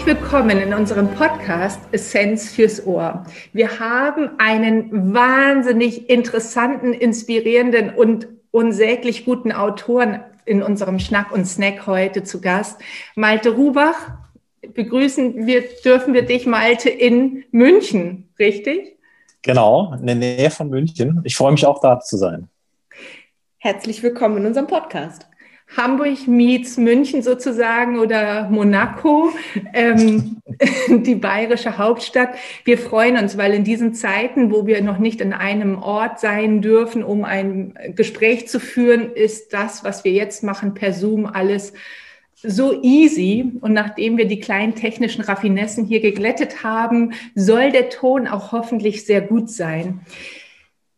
Herzlich willkommen in unserem Podcast Essenz fürs Ohr. Wir haben einen wahnsinnig interessanten, inspirierenden und unsäglich guten Autoren in unserem Schnack und Snack heute zu Gast. Malte Rubach, begrüßen wir, dürfen wir dich, Malte, in München, richtig? Genau, in der Nähe von München. Ich freue mich auch da zu sein. Herzlich willkommen in unserem Podcast. Hamburg meets München sozusagen oder Monaco, ähm, die bayerische Hauptstadt. Wir freuen uns, weil in diesen Zeiten, wo wir noch nicht in einem Ort sein dürfen, um ein Gespräch zu führen, ist das, was wir jetzt machen, per Zoom alles so easy. Und nachdem wir die kleinen technischen Raffinessen hier geglättet haben, soll der Ton auch hoffentlich sehr gut sein.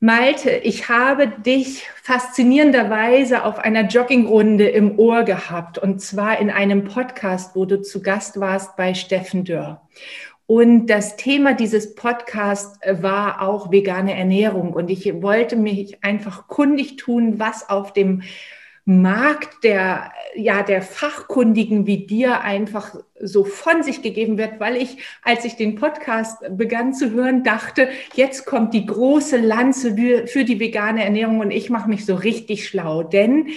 Malte, ich habe dich faszinierenderweise auf einer Joggingrunde im Ohr gehabt und zwar in einem Podcast, wo du zu Gast warst bei Steffen Dörr. Und das Thema dieses Podcasts war auch vegane Ernährung und ich wollte mich einfach kundig tun, was auf dem Markt der, ja, der Fachkundigen wie dir einfach so von sich gegeben wird, weil ich, als ich den Podcast begann zu hören, dachte, jetzt kommt die große Lanze für die vegane Ernährung und ich mache mich so richtig schlau, denn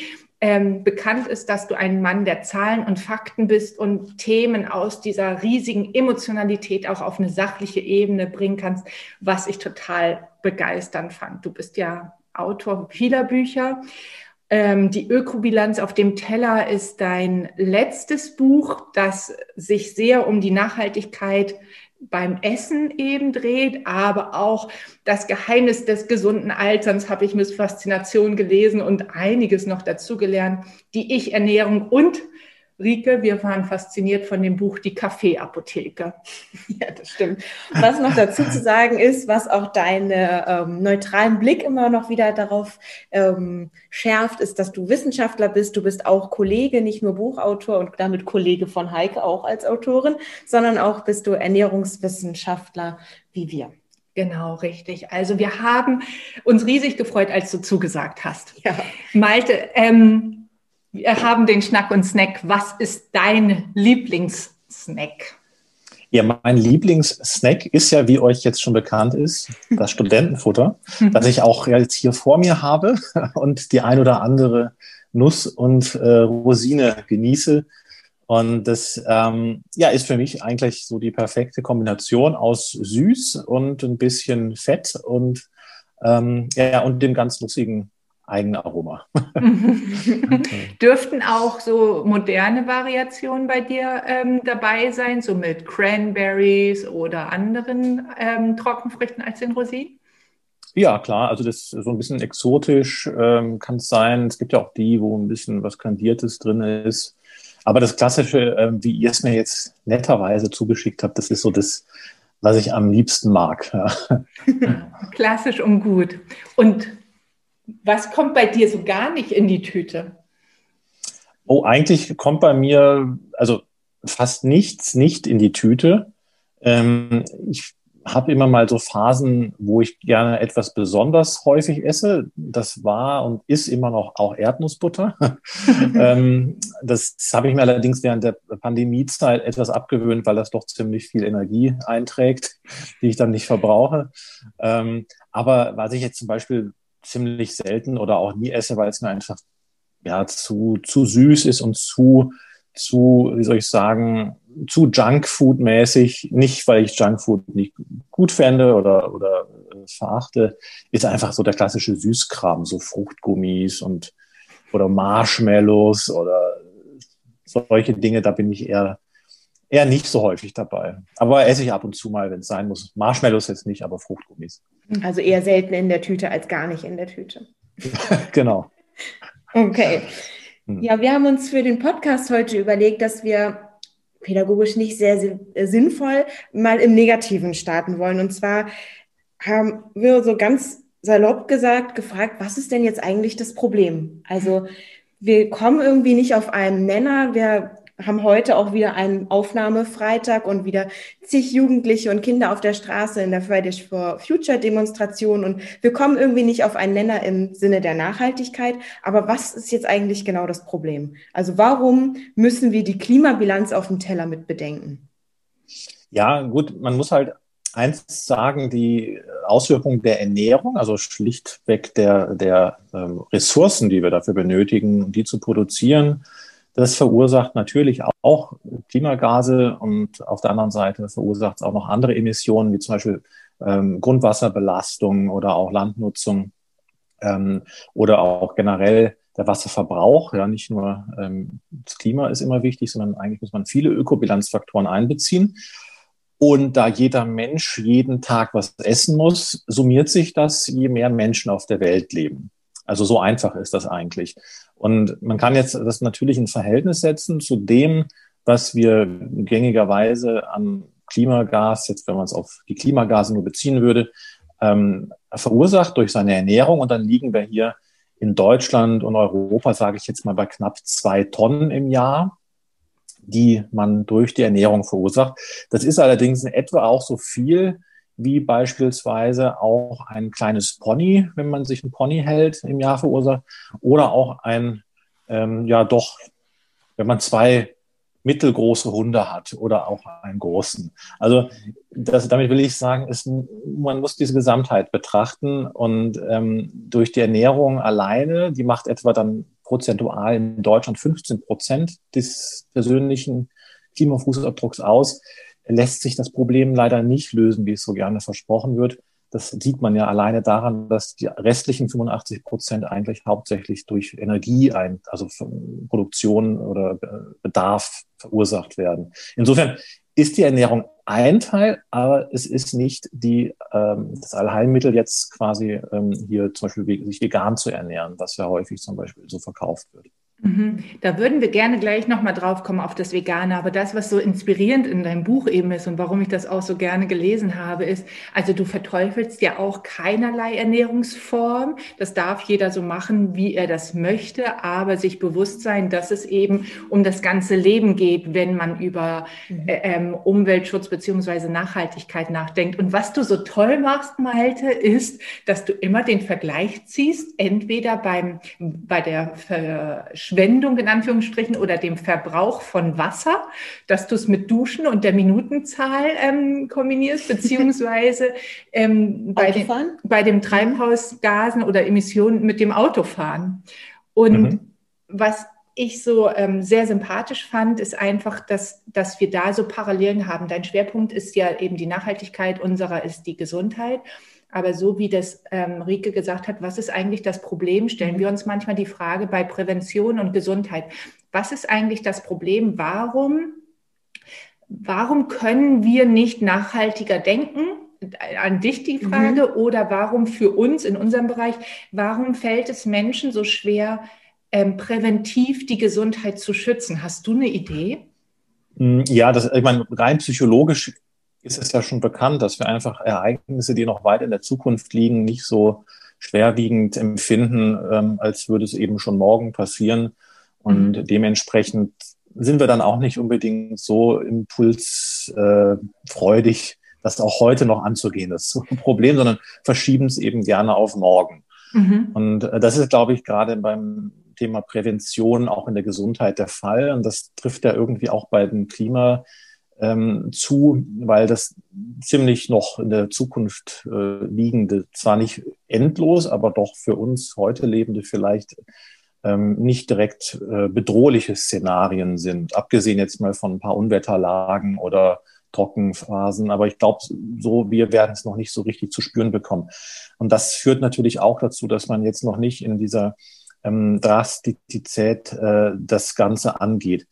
ähm, bekannt ist, dass du ein Mann der Zahlen und Fakten bist und Themen aus dieser riesigen Emotionalität auch auf eine sachliche Ebene bringen kannst, was ich total begeisternd fand. Du bist ja Autor vieler Bücher ähm, die Ökobilanz auf dem Teller ist dein letztes Buch, das sich sehr um die Nachhaltigkeit beim Essen eben dreht, aber auch das Geheimnis des gesunden Alterns habe ich mit Faszination gelesen und einiges noch dazugelernt, die Ich-Ernährung und Rike, wir waren fasziniert von dem Buch Die Kaffeeapotheke. Ja, das stimmt. Was noch dazu zu sagen ist, was auch deinen ähm, neutralen Blick immer noch wieder darauf ähm, schärft, ist, dass du Wissenschaftler bist. Du bist auch Kollege, nicht nur Buchautor und damit Kollege von Heike auch als Autorin, sondern auch bist du Ernährungswissenschaftler wie wir. Genau, richtig. Also wir haben uns riesig gefreut, als du zugesagt hast. Ja. Malte, ähm, wir haben den Schnack und Snack. Was ist dein Lieblingssnack? Ja, mein Lieblingssnack ist ja, wie euch jetzt schon bekannt ist, das Studentenfutter, das ich auch jetzt hier vor mir habe und die ein oder andere Nuss und äh, Rosine genieße. Und das ähm, ja, ist für mich eigentlich so die perfekte Kombination aus süß und ein bisschen Fett und, ähm, ja, und dem ganz lustigen eigene Aroma. okay. Dürften auch so moderne Variationen bei dir ähm, dabei sein, so mit Cranberries oder anderen ähm, Trockenfrüchten als den Rosinen? Ja, klar. Also das ist so ein bisschen exotisch ähm, kann es sein. Es gibt ja auch die, wo ein bisschen was Kandiertes drin ist. Aber das Klassische, ähm, wie ihr es mir jetzt netterweise zugeschickt habt, das ist so das, was ich am liebsten mag. Klassisch und gut. Und was kommt bei dir so gar nicht in die Tüte? Oh, eigentlich kommt bei mir, also fast nichts nicht in die Tüte. Ähm, ich habe immer mal so Phasen, wo ich gerne etwas besonders häufig esse. Das war und ist immer noch auch Erdnussbutter. ähm, das habe ich mir allerdings während der Pandemiezeit etwas abgewöhnt, weil das doch ziemlich viel Energie einträgt, die ich dann nicht verbrauche. Ähm, aber was ich jetzt zum Beispiel ziemlich selten oder auch nie esse, weil es mir einfach ja, zu, zu süß ist und zu, zu, wie soll ich sagen, zu Junkfood-mäßig. Nicht, weil ich Junkfood nicht gut fände oder, oder äh, verachte, ist einfach so der klassische Süßkram, so Fruchtgummis und oder Marshmallows oder solche Dinge, da bin ich eher, eher nicht so häufig dabei. Aber esse ich ab und zu mal, wenn es sein muss. Marshmallows jetzt nicht, aber Fruchtgummis. Also eher selten in der Tüte als gar nicht in der Tüte. genau. Okay. Hm. Ja, wir haben uns für den Podcast heute überlegt, dass wir pädagogisch nicht sehr sinnvoll mal im Negativen starten wollen. Und zwar haben wir so ganz salopp gesagt, gefragt, was ist denn jetzt eigentlich das Problem? Also wir kommen irgendwie nicht auf einen Nenner. Wir haben heute auch wieder einen Aufnahmefreitag und wieder zig Jugendliche und Kinder auf der Straße in der Fridays for Future Demonstration und wir kommen irgendwie nicht auf einen Nenner im Sinne der Nachhaltigkeit. Aber was ist jetzt eigentlich genau das Problem? Also warum müssen wir die Klimabilanz auf dem Teller mit bedenken? Ja, gut, man muss halt eins sagen, die Auswirkungen der Ernährung, also schlichtweg der, der ähm, Ressourcen, die wir dafür benötigen, die zu produzieren, das verursacht natürlich auch Klimagase und auf der anderen Seite verursacht es auch noch andere Emissionen, wie zum Beispiel ähm, Grundwasserbelastung oder auch Landnutzung ähm, oder auch generell der Wasserverbrauch. Ja, nicht nur ähm, das Klima ist immer wichtig, sondern eigentlich muss man viele Ökobilanzfaktoren einbeziehen. Und da jeder Mensch jeden Tag was essen muss, summiert sich das, je mehr Menschen auf der Welt leben. Also so einfach ist das eigentlich. Und man kann jetzt das natürlich in Verhältnis setzen zu dem, was wir gängigerweise an Klimagas, jetzt wenn man es auf die Klimagase nur beziehen würde, ähm, verursacht durch seine Ernährung. Und dann liegen wir hier in Deutschland und Europa, sage ich jetzt mal, bei knapp zwei Tonnen im Jahr, die man durch die Ernährung verursacht. Das ist allerdings in etwa auch so viel, wie beispielsweise auch ein kleines Pony, wenn man sich ein Pony hält, im Jahr verursacht, oder auch ein, ähm, ja doch, wenn man zwei mittelgroße Hunde hat oder auch einen großen. Also das, damit will ich sagen, ist, man muss diese Gesamtheit betrachten und ähm, durch die Ernährung alleine, die macht etwa dann prozentual in Deutschland 15 Prozent des persönlichen Klimafußabdrucks aus, lässt sich das Problem leider nicht lösen, wie es so gerne versprochen wird. Das sieht man ja alleine daran, dass die restlichen 85 Prozent eigentlich hauptsächlich durch Energie, ein, also Produktion oder Bedarf verursacht werden. Insofern ist die Ernährung ein Teil, aber es ist nicht die, ähm, das Allheilmittel jetzt quasi ähm, hier zum Beispiel sich vegan zu ernähren, was ja häufig zum Beispiel so verkauft wird. Mhm. Da würden wir gerne gleich nochmal drauf kommen auf das Vegane. Aber das, was so inspirierend in deinem Buch eben ist und warum ich das auch so gerne gelesen habe, ist, also du verteufelst ja auch keinerlei Ernährungsform. Das darf jeder so machen, wie er das möchte, aber sich bewusst sein, dass es eben um das ganze Leben geht, wenn man über mhm. äh, ähm, Umweltschutz beziehungsweise Nachhaltigkeit nachdenkt. Und was du so toll machst, Malte, ist, dass du immer den Vergleich ziehst, entweder beim, bei der Ver Verschwendung in Anführungsstrichen oder dem Verbrauch von Wasser, dass du es mit Duschen und der Minutenzahl ähm, kombinierst, beziehungsweise ähm, bei, den, bei dem Treibhausgasen oder Emissionen mit dem Autofahren. Und mhm. was ich so ähm, sehr sympathisch fand, ist einfach, dass, dass wir da so Parallelen haben. Dein Schwerpunkt ist ja eben die Nachhaltigkeit, unserer ist die Gesundheit. Aber so wie das ähm, Rike gesagt hat, was ist eigentlich das Problem, stellen wir uns manchmal die Frage bei Prävention und Gesundheit. Was ist eigentlich das Problem? Warum, warum können wir nicht nachhaltiger denken? An dich die mhm. Frage. Mhm. Oder warum für uns in unserem Bereich, warum fällt es Menschen so schwer, ähm, präventiv die Gesundheit zu schützen? Hast du eine Idee? Mm, ja, das, ich meine, rein psychologisch ist es ja schon bekannt, dass wir einfach Ereignisse, die noch weit in der Zukunft liegen, nicht so schwerwiegend empfinden, ähm, als würde es eben schon morgen passieren. Und mhm. dementsprechend sind wir dann auch nicht unbedingt so impulsfreudig, das auch heute noch anzugehen, das Problem, sondern verschieben es eben gerne auf morgen. Mhm. Und äh, das ist, glaube ich, gerade beim Thema Prävention auch in der Gesundheit der Fall. Und das trifft ja irgendwie auch bei den Klima ähm, zu, weil das ziemlich noch in der Zukunft äh, liegende, zwar nicht endlos, aber doch für uns heute Lebende vielleicht ähm, nicht direkt äh, bedrohliche Szenarien sind, abgesehen jetzt mal von ein paar Unwetterlagen oder Trockenphasen. Aber ich glaube, so wir werden es noch nicht so richtig zu spüren bekommen. Und das führt natürlich auch dazu, dass man jetzt noch nicht in dieser ähm, Drastizität äh, das Ganze angeht.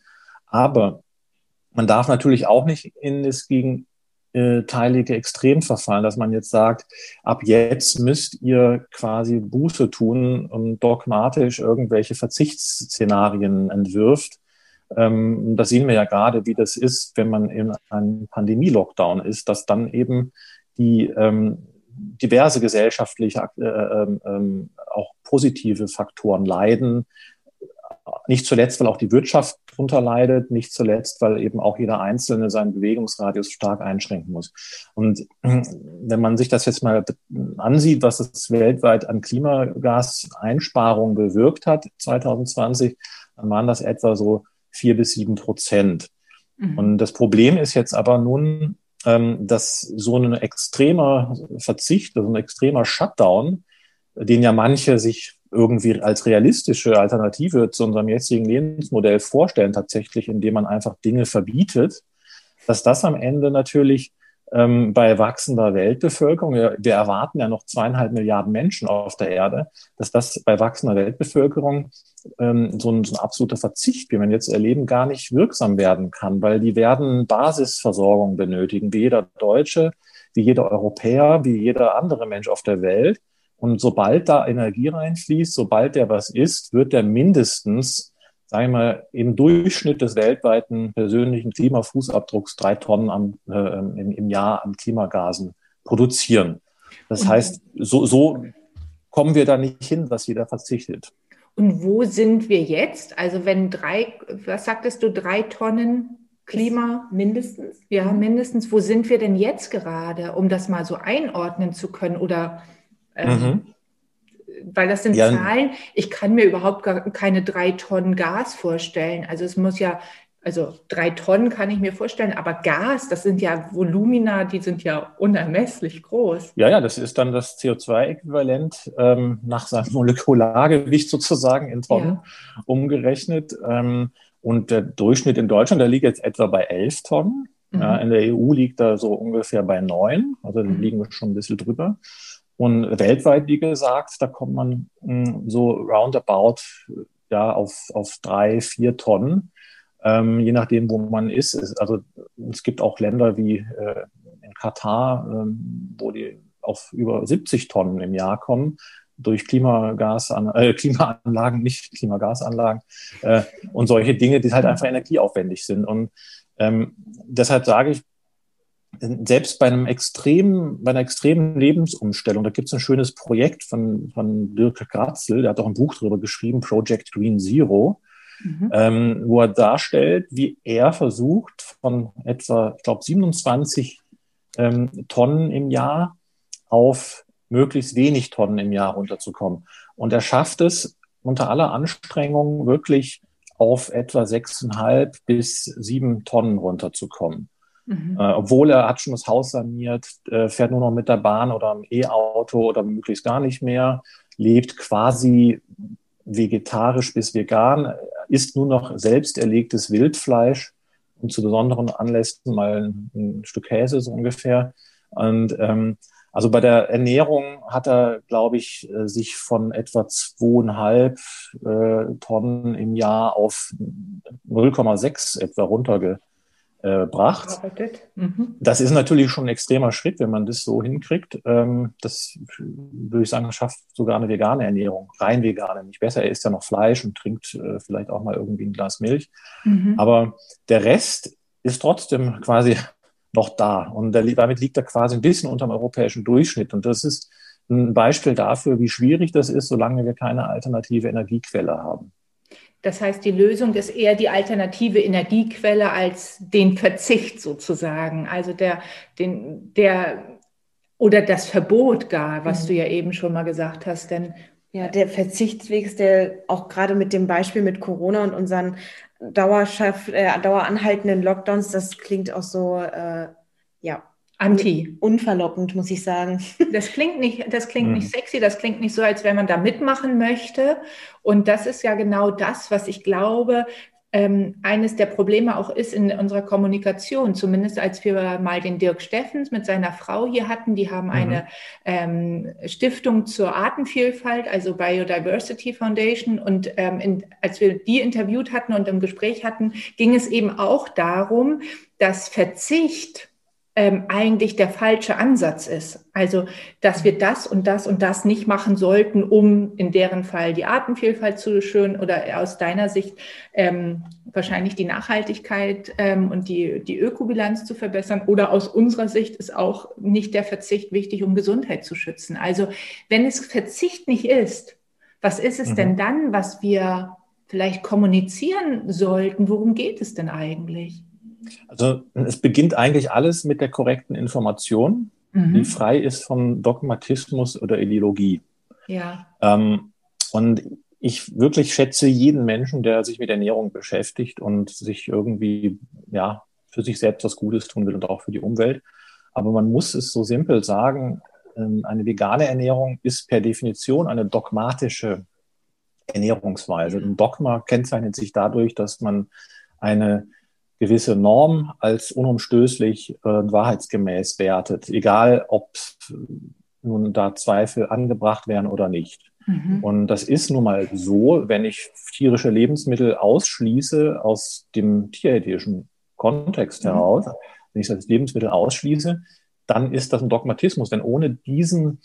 Aber man darf natürlich auch nicht in das gegenteilige Extrem verfallen, dass man jetzt sagt, ab jetzt müsst ihr quasi Buße tun und dogmatisch irgendwelche Verzichtsszenarien entwirft. Ähm, da sehen wir ja gerade, wie das ist, wenn man in einem Pandemie-Lockdown ist, dass dann eben die ähm, diverse gesellschaftliche, äh, äh, äh, auch positive Faktoren leiden, nicht zuletzt, weil auch die Wirtschaft darunter leidet, nicht zuletzt, weil eben auch jeder Einzelne seinen Bewegungsradius stark einschränken muss. Und wenn man sich das jetzt mal ansieht, was es weltweit an Klimagaseinsparungen bewirkt hat 2020, dann waren das etwa so vier bis sieben Prozent. Mhm. Und das Problem ist jetzt aber nun, ähm, dass so ein extremer Verzicht, so ein extremer Shutdown, den ja manche sich irgendwie als realistische Alternative zu unserem jetzigen Lebensmodell vorstellen, tatsächlich, indem man einfach Dinge verbietet, dass das am Ende natürlich ähm, bei wachsender Weltbevölkerung, wir, wir, erwarten ja noch zweieinhalb Milliarden Menschen auf der Erde, dass das bei wachsender Weltbevölkerung ähm, so, ein, so ein absoluter Verzicht, wie wir jetzt erleben, gar nicht wirksam werden kann, weil die werden Basisversorgung benötigen, wie jeder Deutsche, wie jeder Europäer, wie jeder andere Mensch auf der Welt. Und sobald da Energie reinfließt, sobald der was ist, wird der mindestens sagen wir mal, im Durchschnitt des weltweiten persönlichen Klimafußabdrucks drei Tonnen am, äh, im, im, Jahr an Klimagasen produzieren. Das heißt, so, so kommen wir da nicht hin, dass jeder verzichtet. Und wo sind wir jetzt? Also wenn drei, was sagtest du, drei Tonnen Klima mindestens? Ja, mhm. mindestens. Wo sind wir denn jetzt gerade, um das mal so einordnen zu können? Oder ähm, mhm weil das sind ja. Zahlen, ich kann mir überhaupt gar keine drei Tonnen Gas vorstellen. Also es muss ja, also drei Tonnen kann ich mir vorstellen, aber Gas, das sind ja Volumina, die sind ja unermesslich groß. Ja, ja, das ist dann das CO2-Äquivalent ähm, nach seinem Molekulargewicht sozusagen in Tonnen ja. umgerechnet. Ähm, und der Durchschnitt in Deutschland, der liegt jetzt etwa bei elf Tonnen. Mhm. Ja, in der EU liegt er so ungefähr bei neun, also da mhm. liegen wir schon ein bisschen drüber. Und weltweit, wie gesagt, da kommt man hm, so roundabout ja, auf, auf drei, vier Tonnen, ähm, je nachdem, wo man ist. Es, also es gibt auch Länder wie äh, in Katar, ähm, wo die auf über 70 Tonnen im Jahr kommen durch Klimagasan äh, Klimaanlagen, nicht Klimagasanlagen äh, und solche Dinge, die halt einfach energieaufwendig sind. Und ähm, deshalb sage ich, selbst bei einem extremen, bei einer extremen Lebensumstellung, da gibt es ein schönes Projekt von, von Dirk Gratzel, der hat auch ein Buch darüber geschrieben, Project Green Zero, mhm. ähm, wo er darstellt, wie er versucht, von etwa, ich glaube, 27 ähm, Tonnen im Jahr auf möglichst wenig Tonnen im Jahr runterzukommen. Und er schafft es unter aller Anstrengung wirklich auf etwa sechseinhalb bis sieben Tonnen runterzukommen. Mhm. Äh, obwohl er hat schon das Haus saniert, äh, fährt nur noch mit der Bahn oder im E-Auto oder möglichst gar nicht mehr, lebt quasi vegetarisch bis vegan, isst nur noch selbst erlegtes Wildfleisch und zu besonderen Anlässen mal ein, ein Stück Käse so ungefähr. Und ähm, also bei der Ernährung hat er, glaube ich, äh, sich von etwa zweieinhalb äh, Tonnen im Jahr auf 0,6 etwa runterge äh, bracht. Mhm. Das ist natürlich schon ein extremer Schritt, wenn man das so hinkriegt. Ähm, das würde ich sagen, schafft sogar eine vegane Ernährung, rein vegane, nicht besser. Er isst ja noch Fleisch und trinkt äh, vielleicht auch mal irgendwie ein Glas Milch. Mhm. Aber der Rest ist trotzdem quasi noch da. Und der, damit liegt er quasi ein bisschen unter dem europäischen Durchschnitt. Und das ist ein Beispiel dafür, wie schwierig das ist, solange wir keine alternative Energiequelle haben. Das heißt, die Lösung ist eher die alternative Energiequelle als den Verzicht sozusagen. Also der, den, der oder das Verbot gar, was mhm. du ja eben schon mal gesagt hast. Denn ja, der Verzichtsweg der auch gerade mit dem Beispiel mit Corona und unseren Dauerschaft, äh, daueranhaltenden Lockdowns, das klingt auch so, äh, Anti. Unverlockend, muss ich sagen. Das klingt nicht, das klingt mhm. nicht sexy, das klingt nicht so, als wenn man da mitmachen möchte. Und das ist ja genau das, was ich glaube, ähm, eines der Probleme auch ist in unserer Kommunikation. Zumindest als wir mal den Dirk Steffens mit seiner Frau hier hatten, die haben mhm. eine ähm, Stiftung zur Artenvielfalt, also Biodiversity Foundation. Und ähm, in, als wir die interviewt hatten und im Gespräch hatten, ging es eben auch darum, dass Verzicht ähm, eigentlich der falsche Ansatz ist. Also, dass wir das und das und das nicht machen sollten, um in deren Fall die Artenvielfalt zu schön oder aus deiner Sicht ähm, wahrscheinlich die Nachhaltigkeit ähm, und die, die Ökobilanz zu verbessern. Oder aus unserer Sicht ist auch nicht der Verzicht wichtig, um Gesundheit zu schützen. Also, wenn es Verzicht nicht ist, was ist es mhm. denn dann, was wir vielleicht kommunizieren sollten? Worum geht es denn eigentlich? Also es beginnt eigentlich alles mit der korrekten Information, mhm. die frei ist von Dogmatismus oder Ideologie. Ja. Ähm, und ich wirklich schätze jeden Menschen, der sich mit Ernährung beschäftigt und sich irgendwie, ja, für sich selbst was Gutes tun will und auch für die Umwelt. Aber man muss es so simpel sagen, ähm, eine vegane Ernährung ist per Definition eine dogmatische Ernährungsweise. Ein Dogma kennzeichnet sich dadurch, dass man eine gewisse Norm als unumstößlich und äh, wahrheitsgemäß wertet, egal ob nun da Zweifel angebracht werden oder nicht. Mhm. Und das ist nun mal so, wenn ich tierische Lebensmittel ausschließe aus dem tierethischen Kontext mhm. heraus, wenn ich das Lebensmittel ausschließe, dann ist das ein Dogmatismus. Denn ohne diesen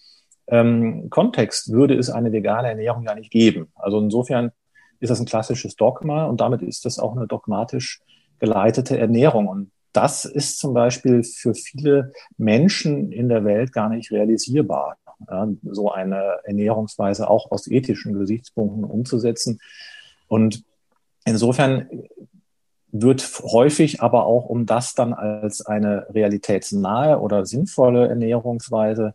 ähm, Kontext würde es eine vegane Ernährung ja nicht geben. Also insofern ist das ein klassisches Dogma und damit ist das auch eine dogmatisch geleitete Ernährung. Und das ist zum Beispiel für viele Menschen in der Welt gar nicht realisierbar ja, so eine Ernährungsweise auch aus ethischen Gesichtspunkten umzusetzen. Und insofern wird häufig aber auch, um das dann als eine realitätsnahe oder sinnvolle Ernährungsweise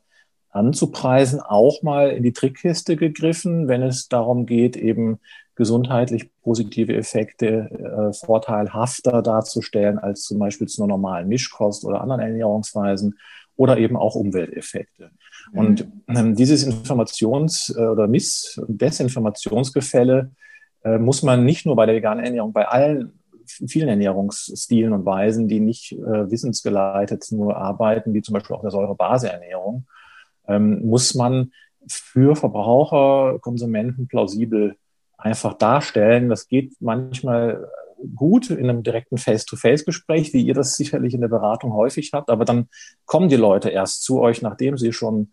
anzupreisen, auch mal in die Trickkiste gegriffen, wenn es darum geht, eben gesundheitlich positive Effekte äh, vorteilhafter darzustellen als zum Beispiel zu einer normalen Mischkost oder anderen Ernährungsweisen oder eben auch Umwelteffekte. Mhm. Und ähm, dieses Informations- äh, oder Miss- und Desinformationsgefälle äh, muss man nicht nur bei der veganen Ernährung, bei allen vielen Ernährungsstilen und Weisen, die nicht äh, wissensgeleitet nur arbeiten, wie zum Beispiel auch der Säurebaseernährung, ähm, muss man für Verbraucher, Konsumenten plausibel einfach darstellen. Das geht manchmal gut in einem direkten Face-to-Face-Gespräch, wie ihr das sicherlich in der Beratung häufig habt, aber dann kommen die Leute erst zu euch, nachdem sie schon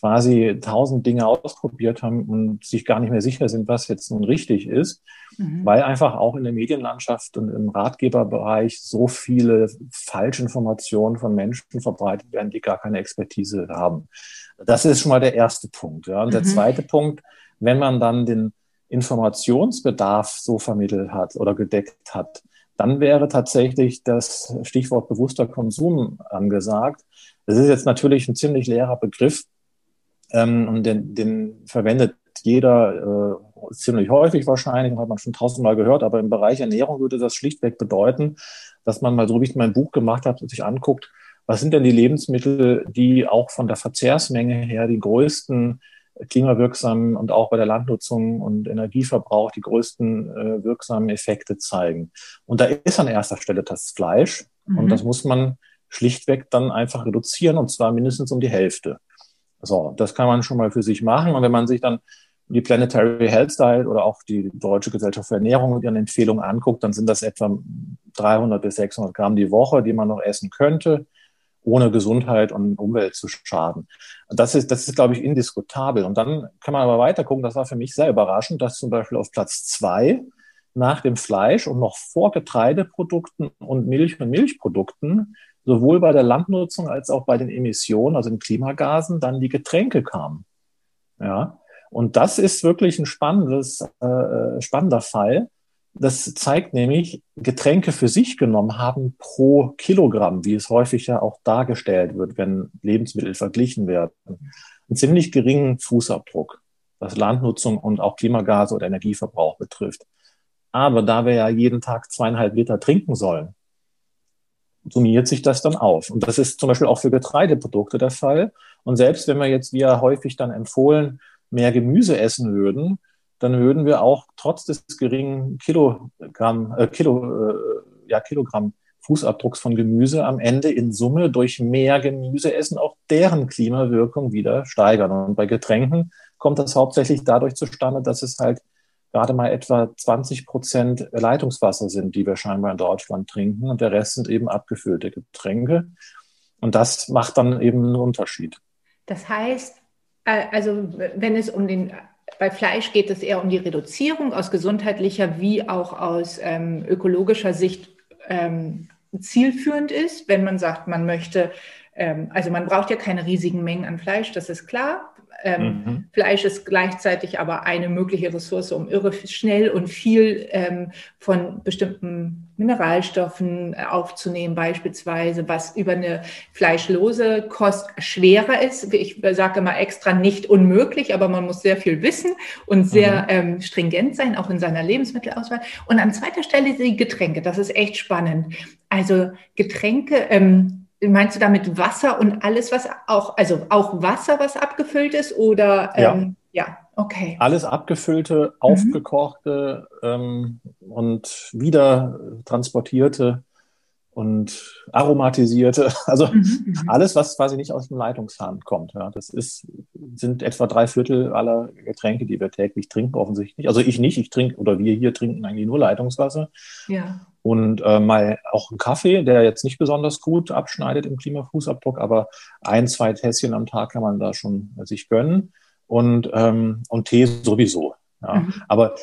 quasi tausend Dinge ausprobiert haben und sich gar nicht mehr sicher sind, was jetzt nun richtig ist, mhm. weil einfach auch in der Medienlandschaft und im Ratgeberbereich so viele Falschinformationen von Menschen verbreitet werden, die gar keine Expertise haben. Das ist schon mal der erste Punkt. Ja. Und mhm. der zweite Punkt, wenn man dann den Informationsbedarf so vermittelt hat oder gedeckt hat, dann wäre tatsächlich das Stichwort bewusster Konsum angesagt. Das ist jetzt natürlich ein ziemlich leerer Begriff ähm, und den, den verwendet jeder äh, ziemlich häufig wahrscheinlich, hat man schon tausendmal gehört, aber im Bereich Ernährung würde das schlichtweg bedeuten, dass man mal so, wie ich mein Buch gemacht habe, sich anguckt, was sind denn die Lebensmittel, die auch von der Verzehrsmenge her die größten klimawirksamen und auch bei der Landnutzung und Energieverbrauch die größten äh, wirksamen Effekte zeigen. Und da ist an erster Stelle das Fleisch mhm. und das muss man schlichtweg dann einfach reduzieren und zwar mindestens um die Hälfte. So, das kann man schon mal für sich machen. Und wenn man sich dann die Planetary Health Diet oder auch die Deutsche Gesellschaft für Ernährung mit ihren Empfehlungen anguckt, dann sind das etwa 300 bis 600 Gramm die Woche, die man noch essen könnte ohne Gesundheit und Umwelt zu schaden. Das ist, das ist, glaube ich, indiskutabel. Und dann kann man aber weiter gucken. Das war für mich sehr überraschend, dass zum Beispiel auf Platz zwei nach dem Fleisch und noch vor Getreideprodukten und Milch und Milchprodukten sowohl bei der Landnutzung als auch bei den Emissionen, also den Klimagasen, dann die Getränke kamen. Ja. Und das ist wirklich ein spannendes, äh, spannender Fall, das zeigt nämlich, Getränke für sich genommen haben pro Kilogramm, wie es häufig ja auch dargestellt wird, wenn Lebensmittel verglichen werden, einen ziemlich geringen Fußabdruck, was Landnutzung und auch Klimagase oder Energieverbrauch betrifft. Aber da wir ja jeden Tag zweieinhalb Liter trinken sollen, summiert sich das dann auf. Und das ist zum Beispiel auch für Getreideprodukte der Fall. Und selbst wenn wir jetzt, wie ja häufig dann empfohlen, mehr Gemüse essen würden, dann würden wir auch trotz des geringen Kilogramm, äh, Kilo, äh, ja, Kilogramm Fußabdrucks von Gemüse am Ende in Summe durch mehr Gemüse essen auch deren Klimawirkung wieder steigern. Und bei Getränken kommt das hauptsächlich dadurch zustande, dass es halt gerade mal etwa 20 Prozent Leitungswasser sind, die wir scheinbar in Deutschland trinken. Und der Rest sind eben abgefüllte Getränke. Und das macht dann eben einen Unterschied. Das heißt, äh, also wenn es um den bei Fleisch geht es eher um die Reduzierung aus gesundheitlicher wie auch aus ähm, ökologischer Sicht ähm, zielführend ist, wenn man sagt, man möchte ähm, also man braucht ja keine riesigen Mengen an Fleisch, das ist klar. Ähm, mhm. Fleisch ist gleichzeitig aber eine mögliche Ressource, um irre schnell und viel ähm, von bestimmten Mineralstoffen äh, aufzunehmen, beispielsweise, was über eine fleischlose Kost schwerer ist. Ich sage immer extra nicht unmöglich, aber man muss sehr viel wissen und sehr mhm. ähm, stringent sein, auch in seiner Lebensmittelauswahl. Und an zweiter Stelle die Getränke. Das ist echt spannend. Also Getränke, ähm, Meinst du damit Wasser und alles, was auch, also auch Wasser, was abgefüllt ist oder ähm, ja. ja, okay. Alles abgefüllte, mhm. aufgekochte ähm, und wieder transportierte und aromatisierte, also mhm, mhm, alles, was quasi nicht aus dem Leitungshahn kommt. Ja, das ist, sind etwa drei Viertel aller Getränke, die wir täglich trinken, offensichtlich. Also ich nicht, ich trinke oder wir hier trinken eigentlich nur Leitungswasser. Ja und äh, mal auch einen Kaffee, der jetzt nicht besonders gut abschneidet im Klimafußabdruck, aber ein, zwei Tässchen am Tag kann man da schon sich gönnen und, ähm, und Tee sowieso. Ja. Mhm. Aber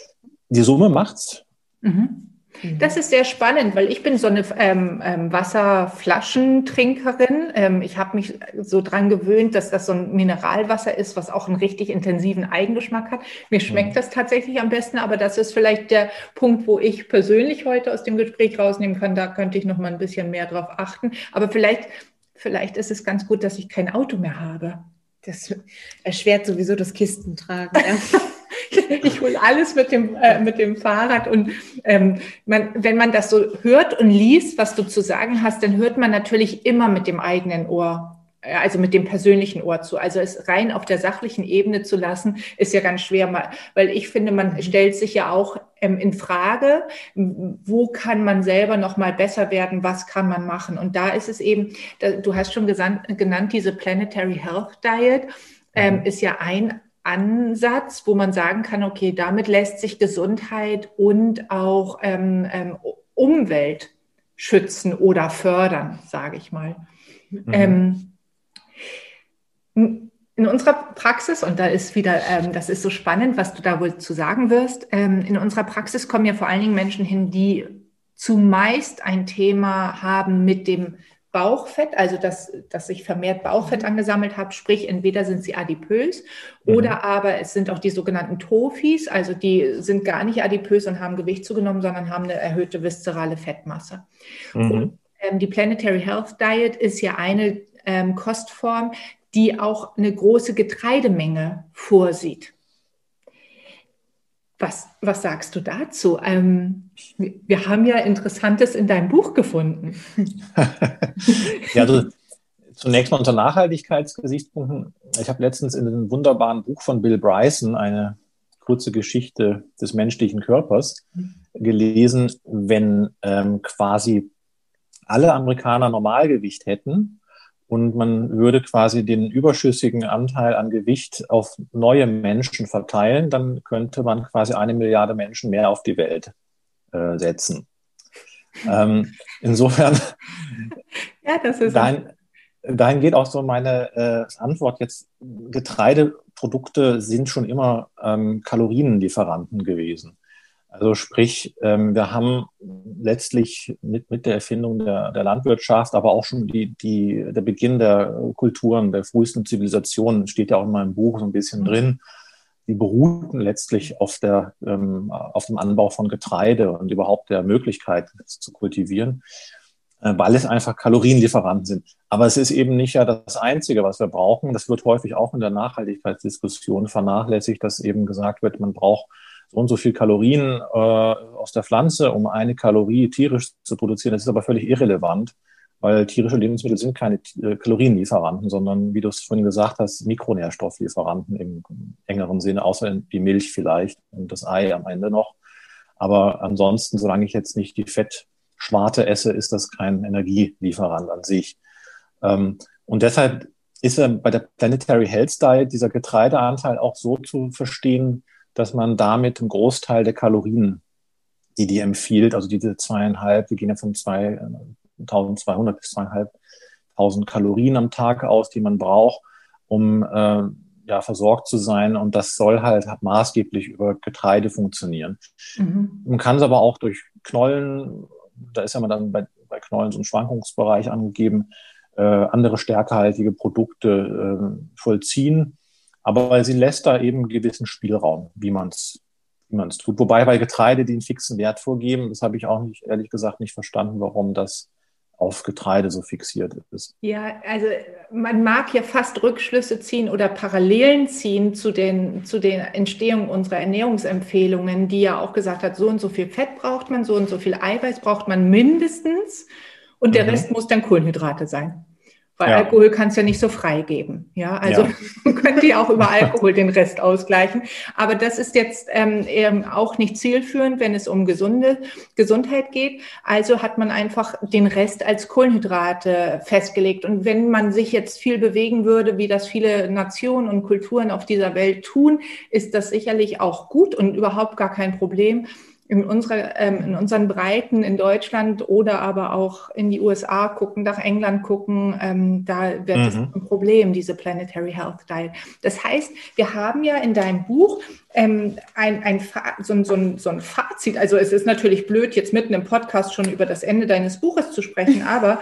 die Summe macht's. Mhm. Mhm. Das ist sehr spannend, weil ich bin so eine ähm, ähm, Wasserflaschentrinkerin. Ähm, ich habe mich so dran gewöhnt, dass das so ein Mineralwasser ist, was auch einen richtig intensiven Eigengeschmack hat. Mir schmeckt mhm. das tatsächlich am besten, aber das ist vielleicht der Punkt, wo ich persönlich heute aus dem Gespräch rausnehmen kann. Da könnte ich noch mal ein bisschen mehr drauf achten. Aber vielleicht, vielleicht ist es ganz gut, dass ich kein Auto mehr habe. Das erschwert sowieso das Kistentragen. Ja. ich hole alles mit dem, äh, mit dem Fahrrad. Und ähm, man, wenn man das so hört und liest, was du zu sagen hast, dann hört man natürlich immer mit dem eigenen Ohr äh, also mit dem persönlichen Ohr zu. Also es rein auf der sachlichen Ebene zu lassen, ist ja ganz schwer, weil ich finde, man mhm. stellt sich ja auch ähm, in Frage, wo kann man selber noch mal besser werden, was kann man machen. Und da ist es eben, du hast schon genannt, diese Planetary Health Diet ähm, mhm. ist ja ein Ansatz, wo man sagen kann, okay, damit lässt sich Gesundheit und auch ähm, ähm, Umwelt schützen oder fördern, sage ich mal. Mhm. Ähm, in unserer Praxis, und da ist wieder, ähm, das ist so spannend, was du da wohl zu sagen wirst, ähm, in unserer Praxis kommen ja vor allen Dingen Menschen hin, die zumeist ein Thema haben mit dem Bauchfett, also dass, dass ich vermehrt Bauchfett mhm. angesammelt habe, sprich entweder sind sie adipös mhm. oder aber es sind auch die sogenannten Tofis, also die sind gar nicht adipös und haben Gewicht zugenommen, sondern haben eine erhöhte viszerale Fettmasse. Mhm. Und, ähm, die Planetary Health Diet ist ja eine ähm, Kostform, die auch eine große Getreidemenge vorsieht. Was, was sagst du dazu? Ähm, wir haben ja Interessantes in deinem Buch gefunden. ja, also zunächst mal unter Nachhaltigkeitsgesichtspunkten. Ich habe letztens in einem wunderbaren Buch von Bill Bryson eine kurze Geschichte des menschlichen Körpers gelesen, wenn ähm, quasi alle Amerikaner Normalgewicht hätten und man würde quasi den überschüssigen Anteil an Gewicht auf neue Menschen verteilen, dann könnte man quasi eine Milliarde Menschen mehr auf die Welt äh, setzen. Ähm, insofern, ja, das ist dahin, dahin geht auch so meine äh, Antwort jetzt. Getreideprodukte sind schon immer ähm, Kalorienlieferanten gewesen. Also sprich, ähm, wir haben letztlich mit, mit der Erfindung der, der Landwirtschaft, aber auch schon die, die, der Beginn der Kulturen, der frühesten Zivilisationen, steht ja auch in meinem Buch so ein bisschen drin, die beruhten letztlich auf, der, ähm, auf dem Anbau von Getreide und überhaupt der Möglichkeit, es zu kultivieren, äh, weil es einfach Kalorienlieferanten sind. Aber es ist eben nicht ja das Einzige, was wir brauchen. Das wird häufig auch in der Nachhaltigkeitsdiskussion vernachlässigt, dass eben gesagt wird, man braucht so und so viel Kalorien äh, aus der Pflanze, um eine Kalorie tierisch zu produzieren. Das ist aber völlig irrelevant, weil tierische Lebensmittel sind keine äh, Kalorienlieferanten, sondern, wie du es vorhin gesagt hast, Mikronährstofflieferanten im engeren Sinne, außer die Milch vielleicht und das Ei am Ende noch. Aber ansonsten, solange ich jetzt nicht die Fettschwarte esse, ist das kein Energielieferant an sich. Ähm, und deshalb ist bei der Planetary Health Diet dieser Getreideanteil auch so zu verstehen, dass man damit einen Großteil der Kalorien, die die empfiehlt, also diese zweieinhalb, wir gehen ja von 2200 bis zweieinhalbtausend Kalorien am Tag aus, die man braucht, um äh, ja, versorgt zu sein. Und das soll halt maßgeblich über Getreide funktionieren. Mhm. Man kann es aber auch durch Knollen, da ist ja mal dann bei, bei Knollen so ein Schwankungsbereich angegeben, äh, andere stärkehaltige Produkte äh, vollziehen. Aber sie lässt da eben einen gewissen Spielraum, wie man es wie man es tut. Wobei bei Getreide, die einen fixen Wert vorgeben, das habe ich auch nicht, ehrlich gesagt, nicht verstanden, warum das auf Getreide so fixiert ist. Ja, also man mag ja fast Rückschlüsse ziehen oder Parallelen ziehen zu den, zu den Entstehungen unserer Ernährungsempfehlungen, die ja auch gesagt hat, so und so viel Fett braucht man, so und so viel Eiweiß braucht man mindestens und der mhm. Rest muss dann Kohlenhydrate sein. Weil ja. Alkohol kannst du ja nicht so freigeben. Ja, also ja. könnte ja auch über Alkohol den Rest ausgleichen. Aber das ist jetzt ähm, eben auch nicht zielführend, wenn es um gesunde Gesundheit geht. Also hat man einfach den Rest als Kohlenhydrate festgelegt. Und wenn man sich jetzt viel bewegen würde, wie das viele Nationen und Kulturen auf dieser Welt tun, ist das sicherlich auch gut und überhaupt gar kein Problem in, unserer, ähm, in unseren Breiten in Deutschland oder aber auch in die USA gucken, nach England gucken, ähm, da wird es mhm. ein Problem, diese Planetary Health Diet. Das heißt, wir haben ja in deinem Buch ähm, ein, ein, so, ein, so, ein, so ein Fazit. Also es ist natürlich blöd, jetzt mitten im Podcast schon über das Ende deines Buches zu sprechen, aber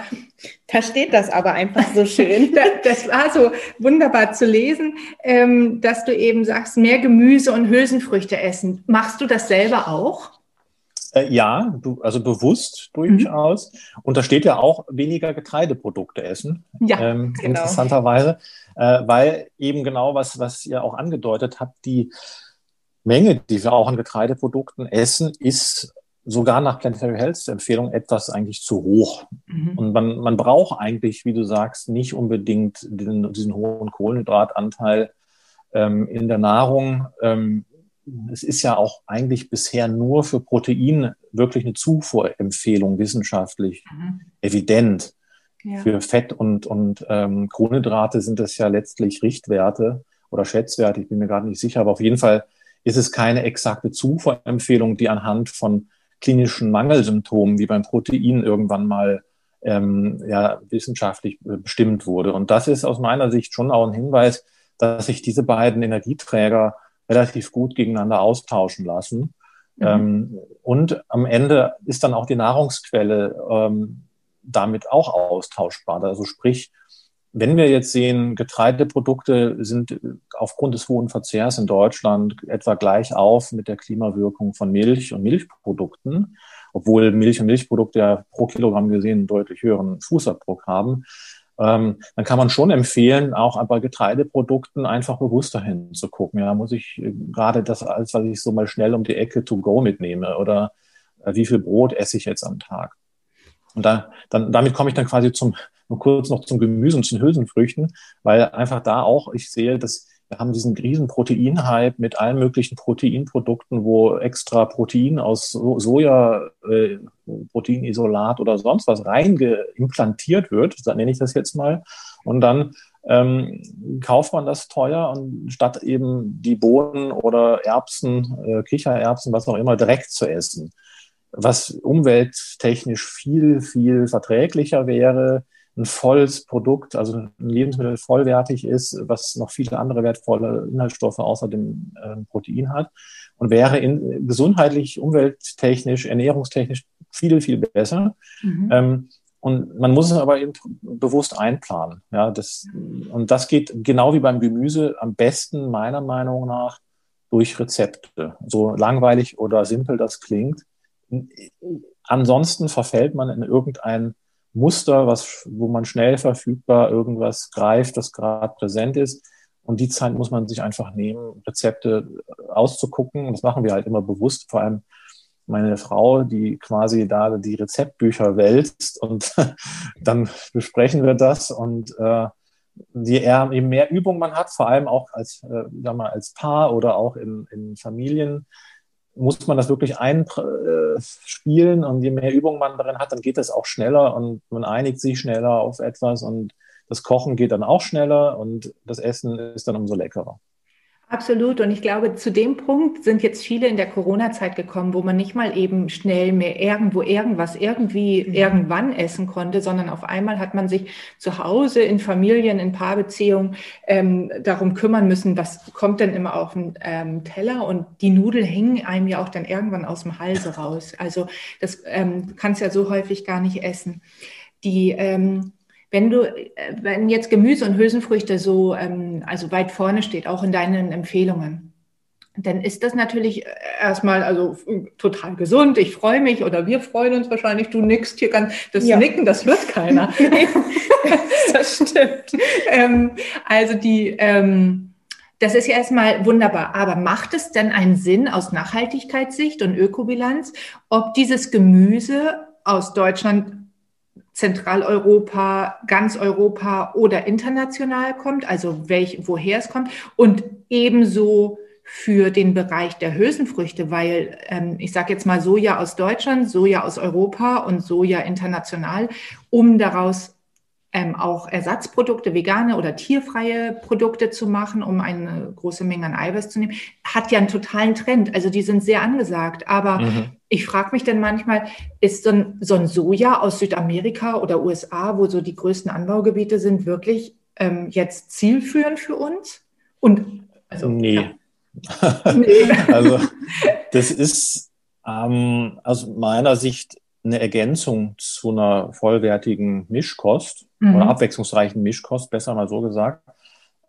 da steht das aber einfach so schön. das war so wunderbar zu lesen, ähm, dass du eben sagst, mehr Gemüse und Hülsenfrüchte essen. Machst du das selber auch? Äh, ja, also bewusst durchaus. Mhm. Und da steht ja auch weniger Getreideprodukte essen. Ja, ähm, genau. Interessanterweise, äh, weil eben genau was, was ihr auch angedeutet habt, die Menge, die wir auch an Getreideprodukten essen, ist sogar nach Planetary Health Empfehlung etwas eigentlich zu hoch. Mhm. Und man, man braucht eigentlich, wie du sagst, nicht unbedingt den, diesen hohen Kohlenhydratanteil ähm, in der Nahrung. Ähm, es ist ja auch eigentlich bisher nur für Protein wirklich eine Zufuhrempfehlung wissenschaftlich mhm. evident. Ja. Für Fett und, und ähm, Kohlenhydrate sind das ja letztlich Richtwerte oder Schätzwerte, ich bin mir gerade nicht sicher, aber auf jeden Fall ist es keine exakte Zufuhrempfehlung, die anhand von klinischen Mangelsymptomen wie beim Protein irgendwann mal ähm, ja, wissenschaftlich bestimmt wurde. Und das ist aus meiner Sicht schon auch ein Hinweis, dass sich diese beiden Energieträger relativ gut gegeneinander austauschen lassen. Mhm. Ähm, und am Ende ist dann auch die Nahrungsquelle ähm, damit auch austauschbar. Also sprich, wenn wir jetzt sehen, Getreideprodukte sind aufgrund des hohen Verzehrs in Deutschland etwa gleich auf mit der Klimawirkung von Milch und Milchprodukten, obwohl Milch und Milchprodukte ja pro Kilogramm gesehen einen deutlich höheren Fußabdruck haben, ähm, dann kann man schon empfehlen, auch bei Getreideprodukten einfach bewusster hinzugucken. Ja, muss ich äh, gerade das, als was ich so mal schnell um die Ecke to go mitnehme oder äh, wie viel Brot esse ich jetzt am Tag? Und da, dann, damit komme ich dann quasi zum, nur kurz noch zum Gemüse und zu Hülsenfrüchten, weil einfach da auch ich sehe, dass wir haben diesen riesen Proteinhype mit allen möglichen Proteinprodukten, wo extra Protein aus Soja, äh, Proteinisolat oder sonst was reingeimplantiert wird, so nenne ich das jetzt mal. Und dann ähm, kauft man das teuer und statt eben die Bohnen oder Erbsen, äh, Kichererbsen, was auch immer, direkt zu essen. Was umwelttechnisch viel, viel verträglicher wäre, ein volles Produkt, also ein Lebensmittel vollwertig ist, was noch viele andere wertvolle Inhaltsstoffe außer dem äh, Protein hat und wäre in, gesundheitlich, umwelttechnisch, ernährungstechnisch viel, viel besser. Mhm. Ähm, und man muss es aber eben bewusst einplanen. Ja, das, und das geht genau wie beim Gemüse am besten meiner Meinung nach durch Rezepte. So langweilig oder simpel das klingt. Ansonsten verfällt man in irgendein Muster, was, wo man schnell verfügbar irgendwas greift, das gerade präsent ist. Und die Zeit muss man sich einfach nehmen, Rezepte auszugucken. Das machen wir halt immer bewusst. Vor allem meine Frau, die quasi da die Rezeptbücher wälzt und dann besprechen wir das. Und äh, je, eher, je mehr Übung man hat, vor allem auch als, äh, sag mal, als Paar oder auch in, in Familien, muss man das wirklich einspielen und je mehr Übung man darin hat, dann geht das auch schneller und man einigt sich schneller auf etwas und das Kochen geht dann auch schneller und das Essen ist dann umso leckerer. Absolut. Und ich glaube, zu dem Punkt sind jetzt viele in der Corona-Zeit gekommen, wo man nicht mal eben schnell mehr irgendwo irgendwas irgendwie mhm. irgendwann essen konnte, sondern auf einmal hat man sich zu Hause in Familien, in Paarbeziehungen ähm, darum kümmern müssen, was kommt denn immer auf den ähm, Teller und die Nudeln hängen einem ja auch dann irgendwann aus dem Halse raus. Also das ähm, kannst ja so häufig gar nicht essen. Die ähm, Wenn du, wenn jetzt Gemüse und Hülsenfrüchte so, ähm, also weit vorne steht, auch in deinen Empfehlungen, dann ist das natürlich erstmal also total gesund. Ich freue mich oder wir freuen uns wahrscheinlich. Du nickst hier ganz, das ja. Nicken, das hört keiner. das stimmt. ähm, also die, ähm, das ist ja erstmal wunderbar. Aber macht es denn einen Sinn aus Nachhaltigkeitssicht und Ökobilanz, ob dieses Gemüse aus Deutschland Zentraleuropa, ganz Europa oder international kommt, also welch, woher es kommt. Und ebenso für den Bereich der Hülsenfrüchte, weil ähm, ich sage jetzt mal Soja aus Deutschland, Soja aus Europa und Soja international, um daraus ähm, auch Ersatzprodukte, vegane oder tierfreie Produkte zu machen, um eine große Menge an Eiweiß zu nehmen, hat ja einen totalen Trend. Also die sind sehr angesagt. Aber mhm. ich frage mich dann manchmal, ist so ein, so ein, Soja aus Südamerika oder USA, wo so die größten Anbaugebiete sind, wirklich ähm, jetzt zielführend für uns? Und also, nee. Ja. nee. also das ist ähm, aus meiner Sicht eine Ergänzung zu einer vollwertigen Mischkost mhm. oder abwechslungsreichen Mischkost, besser mal so gesagt.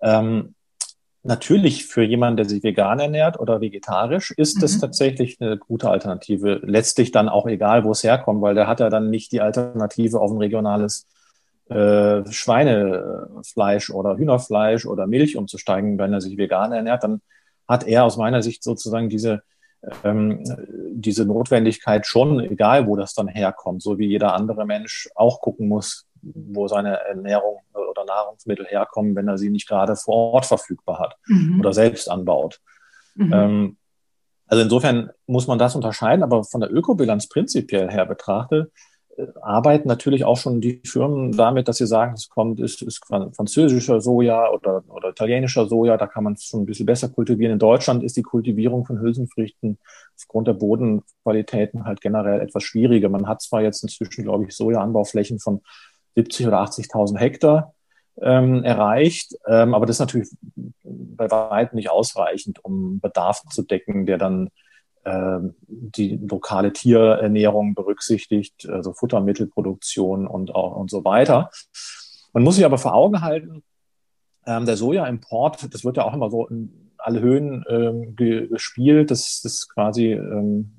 Ähm, natürlich für jemanden, der sich vegan ernährt oder vegetarisch, ist mhm. das tatsächlich eine gute Alternative. Letztlich dann auch egal, wo es herkommt, weil der hat ja dann nicht die Alternative auf ein regionales äh, Schweinefleisch oder Hühnerfleisch oder Milch umzusteigen, wenn er sich vegan ernährt. Dann hat er aus meiner Sicht sozusagen diese ähm, diese Notwendigkeit schon, egal wo das dann herkommt, so wie jeder andere Mensch auch gucken muss, wo seine Ernährung oder Nahrungsmittel herkommen, wenn er sie nicht gerade vor Ort verfügbar hat mhm. oder selbst anbaut. Mhm. Ähm, also insofern muss man das unterscheiden, aber von der Ökobilanz prinzipiell her betrachtet, arbeiten natürlich auch schon die Firmen damit, dass sie sagen, es kommt, ist, ist französischer Soja oder, oder italienischer Soja, da kann man es schon ein bisschen besser kultivieren. In Deutschland ist die Kultivierung von Hülsenfrüchten aufgrund der Bodenqualitäten halt generell etwas schwieriger. Man hat zwar jetzt inzwischen, glaube ich, Sojaanbauflächen von 70 oder 80.000 Hektar ähm, erreicht, ähm, aber das ist natürlich bei weitem nicht ausreichend, um Bedarf zu decken, der dann die lokale Tierernährung berücksichtigt, also Futtermittelproduktion und auch und so weiter. Man muss sich aber vor Augen halten, ähm, der Sojaimport, das wird ja auch immer so in alle Höhen ähm, gespielt. Das, ist quasi, ähm,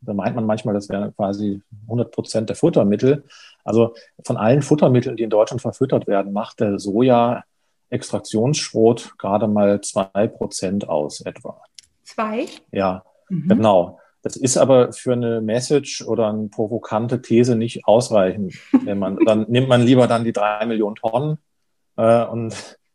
da meint man manchmal, das wären quasi 100 Prozent der Futtermittel. Also von allen Futtermitteln, die in Deutschland verfüttert werden, macht der Soja Extraktionsschrot gerade mal zwei Prozent aus etwa. Zwei? Ja, mhm. genau. Das ist aber für eine Message oder eine provokante These nicht ausreichend. Wenn man, dann nimmt man lieber dann die drei Millionen Tonnen äh, und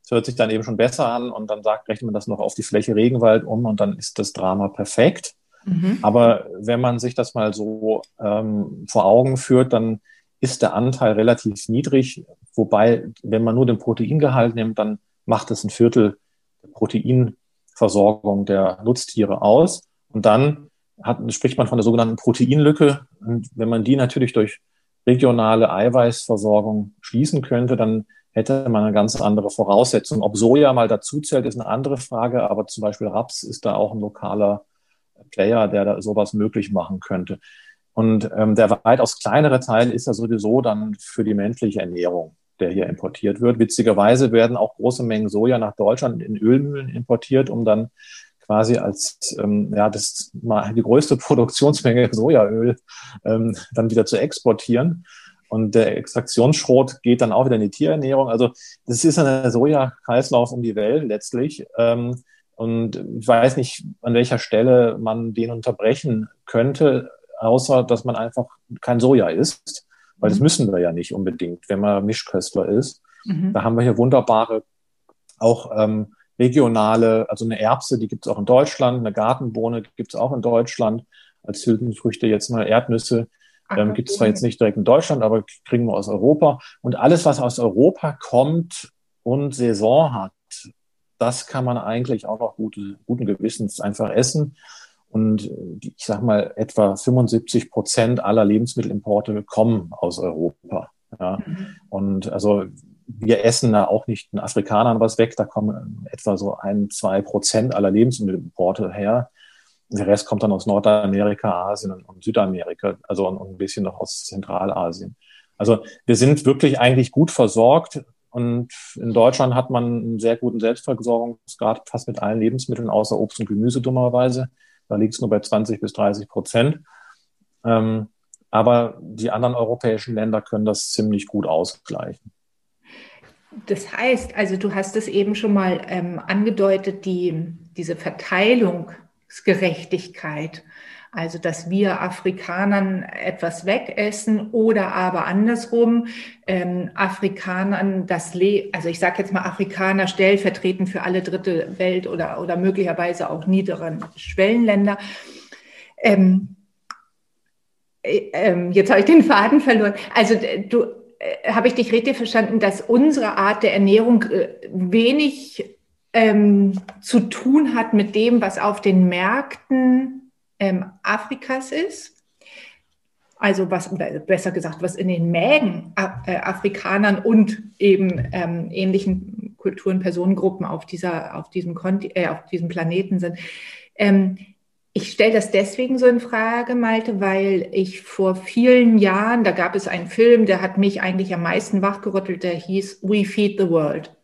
es hört sich dann eben schon besser an und dann sagt, rechnet man das noch auf die Fläche Regenwald um und dann ist das Drama perfekt. Mhm. Aber wenn man sich das mal so ähm, vor Augen führt, dann ist der Anteil relativ niedrig. Wobei, wenn man nur den Proteingehalt nimmt, dann macht es ein Viertel der Protein Versorgung der Nutztiere aus. Und dann hat, spricht man von der sogenannten Proteinlücke. Und wenn man die natürlich durch regionale Eiweißversorgung schließen könnte, dann hätte man eine ganz andere Voraussetzung. Ob Soja mal dazu zählt, ist eine andere Frage, aber zum Beispiel Raps ist da auch ein lokaler Player, der da sowas möglich machen könnte. Und ähm, der weitaus kleinere Teil ist ja sowieso dann für die menschliche Ernährung der hier importiert wird. Witzigerweise werden auch große Mengen Soja nach Deutschland in Ölmühlen importiert, um dann quasi als ähm, ja das mal die größte Produktionsmenge Sojaöl ähm, dann wieder zu exportieren. Und der Extraktionsschrot geht dann auch wieder in die Tierernährung. Also das ist ein Soja-Kreislauf um die Welt letztlich. Ähm, und ich weiß nicht, an welcher Stelle man den unterbrechen könnte, außer dass man einfach kein Soja isst. Weil das mhm. müssen wir ja nicht unbedingt, wenn man Mischköstler ist. Mhm. Da haben wir hier wunderbare, auch ähm, regionale, also eine Erbse, die gibt es auch in Deutschland, eine Gartenbohne gibt es auch in Deutschland, als Hülsenfrüchte jetzt mal Erdnüsse. Ähm, gibt es zwar jetzt nicht direkt in Deutschland, aber kriegen wir aus Europa. Und alles, was aus Europa kommt und Saison hat, das kann man eigentlich auch noch gute, guten Gewissens einfach essen. Und ich sage mal, etwa 75 Prozent aller Lebensmittelimporte kommen aus Europa. Ja. Mhm. Und also wir essen da auch nicht den Afrikanern was weg, da kommen etwa so ein, zwei Prozent aller Lebensmittelimporte her. Der Rest kommt dann aus Nordamerika, Asien und Südamerika, also ein bisschen noch aus Zentralasien. Also wir sind wirklich eigentlich gut versorgt. Und in Deutschland hat man einen sehr guten Selbstversorgungsgrad fast mit allen Lebensmitteln, außer Obst und Gemüse dummerweise. Da liegt es nur bei 20 bis 30 Prozent. Ähm, aber die anderen europäischen Länder können das ziemlich gut ausgleichen. Das heißt, also du hast es eben schon mal ähm, angedeutet, die, diese Verteilungsgerechtigkeit. Also, dass wir Afrikanern etwas wegessen oder aber andersrum ähm, Afrikanern das Le also ich sage jetzt mal Afrikaner stellvertretend für alle dritte Welt oder, oder möglicherweise auch niederen Schwellenländer. Ähm, äh, ähm, jetzt habe ich den Faden verloren. Also du äh, habe ich dich richtig verstanden, dass unsere Art der Ernährung äh, wenig ähm, zu tun hat mit dem, was auf den Märkten ähm, Afrikas ist. Also was, besser gesagt, was in den Mägen äh, Afrikanern und eben ähm, ähnlichen Kulturen, Personengruppen auf, dieser, auf, diesem, Konti äh, auf diesem Planeten sind. Ähm, ich stelle das deswegen so in Frage, Malte, weil ich vor vielen Jahren, da gab es einen Film, der hat mich eigentlich am meisten wachgerüttelt, der hieß We Feed the World.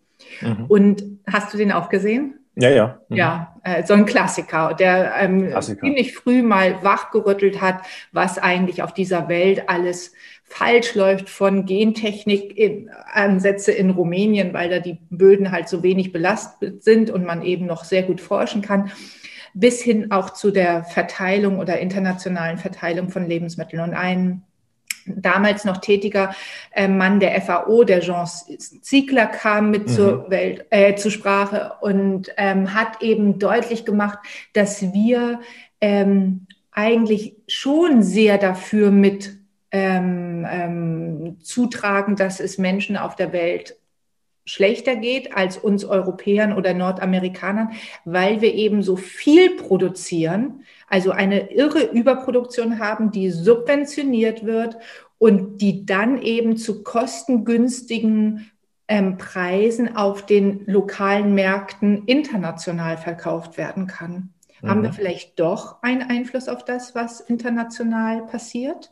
Mhm. Und hast du den auch gesehen? Ja, ja. Mhm. Ja, äh, so ein Klassiker, der ähm, Klassiker. ziemlich früh mal wachgerüttelt hat, was eigentlich auf dieser Welt alles falsch läuft von Gentechnik-Ansätze in, in Rumänien, weil da die Böden halt so wenig belastet sind und man eben noch sehr gut forschen kann, bis hin auch zu der Verteilung oder internationalen Verteilung von Lebensmitteln. Und ein damals noch tätiger äh, Mann der FAO, der Jean Ziegler, kam mit mhm. zur Welt, äh, zur Sprache und ähm, hat eben deutlich gemacht, dass wir ähm, eigentlich schon sehr dafür mit ähm, ähm, zutragen, dass es Menschen auf der Welt schlechter geht als uns Europäern oder Nordamerikanern, weil wir eben so viel produzieren, also eine irre Überproduktion haben, die subventioniert wird und die dann eben zu kostengünstigen ähm, Preisen auf den lokalen Märkten international verkauft werden kann. Mhm. Haben wir vielleicht doch einen Einfluss auf das, was international passiert?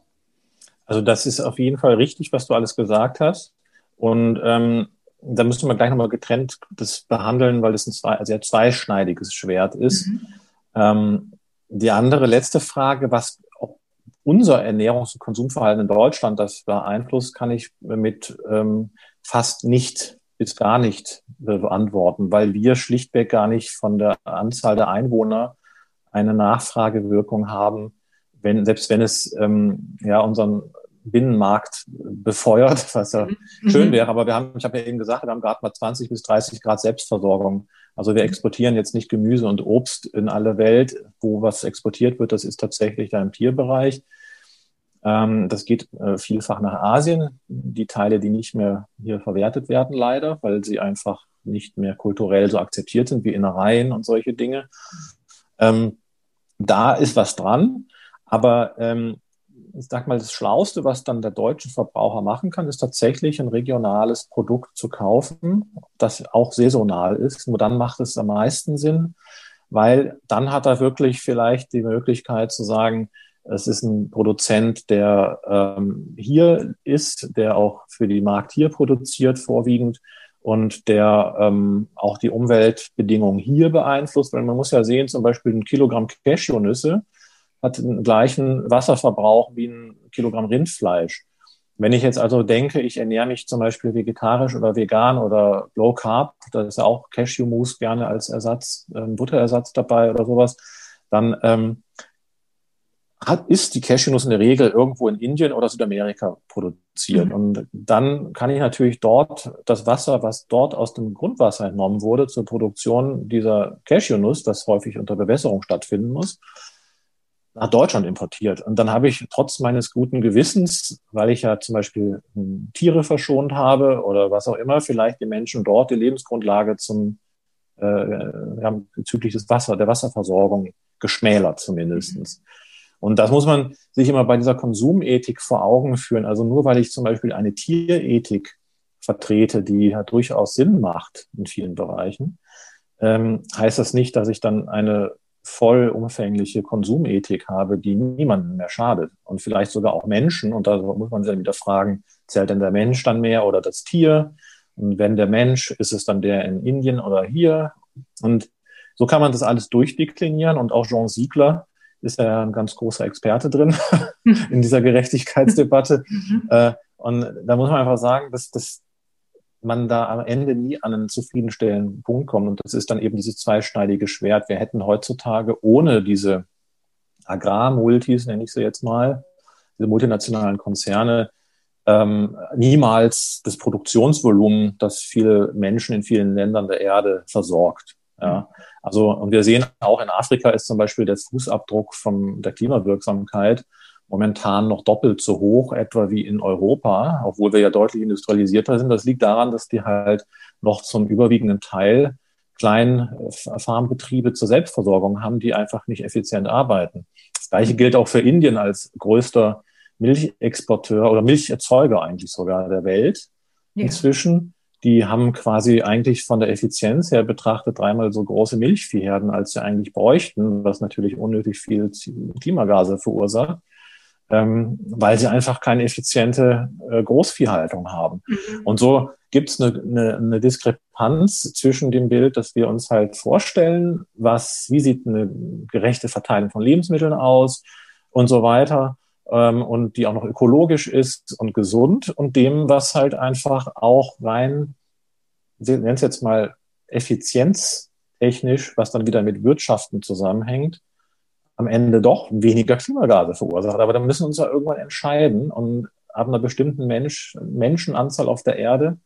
Also das ist auf jeden Fall richtig, was du alles gesagt hast. Und ähm, da müssen wir gleich nochmal getrennt das behandeln, weil es ein zwei, sehr zweischneidiges Schwert ist. Mhm. Ähm, die andere letzte Frage, was auch unser Ernährungs- und Konsumverhalten in Deutschland das beeinflusst, kann ich mit ähm, fast nicht bis gar nicht beantworten, weil wir schlichtweg gar nicht von der Anzahl der Einwohner eine Nachfragewirkung haben, wenn, selbst wenn es ähm, ja unseren Binnenmarkt befeuert, was ja mhm. schön mhm. wäre. Aber wir haben, ich habe ja eben gesagt, wir haben gerade mal 20 bis 30 Grad Selbstversorgung. Also wir exportieren jetzt nicht Gemüse und Obst in alle Welt. Wo was exportiert wird, das ist tatsächlich da im Tierbereich. Ähm, das geht äh, vielfach nach Asien. Die Teile, die nicht mehr hier verwertet werden, leider, weil sie einfach nicht mehr kulturell so akzeptiert sind wie Innereien und solche Dinge. Ähm, da ist was dran. Aber ähm, ich sag mal, das Schlauste, was dann der deutsche Verbraucher machen kann, ist tatsächlich ein regionales Produkt zu kaufen, das auch saisonal ist. Nur dann macht es am meisten Sinn, weil dann hat er wirklich vielleicht die Möglichkeit zu sagen, es ist ein Produzent, der ähm, hier ist, der auch für die Markt hier produziert vorwiegend und der ähm, auch die Umweltbedingungen hier beeinflusst. Weil man muss ja sehen, zum Beispiel ein Kilogramm Cashewnüsse hat den gleichen Wasserverbrauch wie ein Kilogramm Rindfleisch. Wenn ich jetzt also denke, ich ernähre mich zum Beispiel vegetarisch oder vegan oder low carb, da ist ja auch Cashew-Mousse gerne als Ersatz, äh, Butterersatz dabei oder sowas, dann ähm, hat, ist die Cashewnuss in der Regel irgendwo in Indien oder Südamerika produziert. Mhm. Und dann kann ich natürlich dort das Wasser, was dort aus dem Grundwasser entnommen wurde zur Produktion dieser Cashewnuss, das häufig unter Bewässerung stattfinden muss, nach Deutschland importiert. Und dann habe ich trotz meines guten Gewissens, weil ich ja zum Beispiel hm, Tiere verschont habe oder was auch immer, vielleicht die Menschen dort die Lebensgrundlage zum äh, ja, bezüglich des Wasser, der Wasserversorgung geschmälert zumindestens. Und das muss man sich immer bei dieser Konsumethik vor Augen führen. Also nur weil ich zum Beispiel eine Tierethik vertrete, die ja durchaus Sinn macht in vielen Bereichen, ähm, heißt das nicht, dass ich dann eine vollumfängliche Konsumethik habe, die niemandem mehr schadet und vielleicht sogar auch Menschen. Und da muss man sich dann wieder fragen, zählt denn der Mensch dann mehr oder das Tier? Und wenn der Mensch, ist es dann der in Indien oder hier? Und so kann man das alles durchdeklinieren. Und auch Jean Siegler ist ja ein ganz großer Experte drin in dieser Gerechtigkeitsdebatte. Mhm. Äh, und da muss man einfach sagen, dass, dass man da am Ende nie an einen zufriedenstellenden Punkt kommt. Und das ist dann eben dieses zweischneidige Schwert. Wir hätten heutzutage ohne diese Agrarmultis, nenne ich sie jetzt mal, diese multinationalen Konzerne, ähm, niemals das Produktionsvolumen, das viele Menschen in vielen Ländern der Erde versorgt. Ja. Also, und wir sehen auch in Afrika ist zum Beispiel der Fußabdruck von der Klimawirksamkeit momentan noch doppelt so hoch, etwa wie in Europa, obwohl wir ja deutlich industrialisierter sind. Das liegt daran, dass die halt noch zum überwiegenden Teil kleinen Farmbetriebe zur Selbstversorgung haben, die einfach nicht effizient arbeiten. Das gleiche gilt auch für Indien als größter Milchexporteur oder Milcherzeuger eigentlich sogar der Welt ja. inzwischen. Die haben quasi eigentlich von der Effizienz her betrachtet dreimal so große Milchviehherden, als sie eigentlich bräuchten, was natürlich unnötig viel Klimagase verursacht ähm, weil sie einfach keine effiziente äh, Großviehhaltung haben. Mhm. Und so gibt es eine, eine, eine Diskrepanz zwischen dem Bild, das wir uns halt vorstellen, was, wie sieht eine gerechte Verteilung von Lebensmitteln aus und so weiter, ähm, und die auch noch ökologisch ist und gesund und dem, was halt einfach auch rein, nennen es jetzt mal effizienztechnisch, was dann wieder mit Wirtschaften zusammenhängt, am Ende doch weniger Klimagase verursacht. Aber dann müssen wir uns ja irgendwann entscheiden und ab einer bestimmten Mensch, Menschenanzahl auf der Erde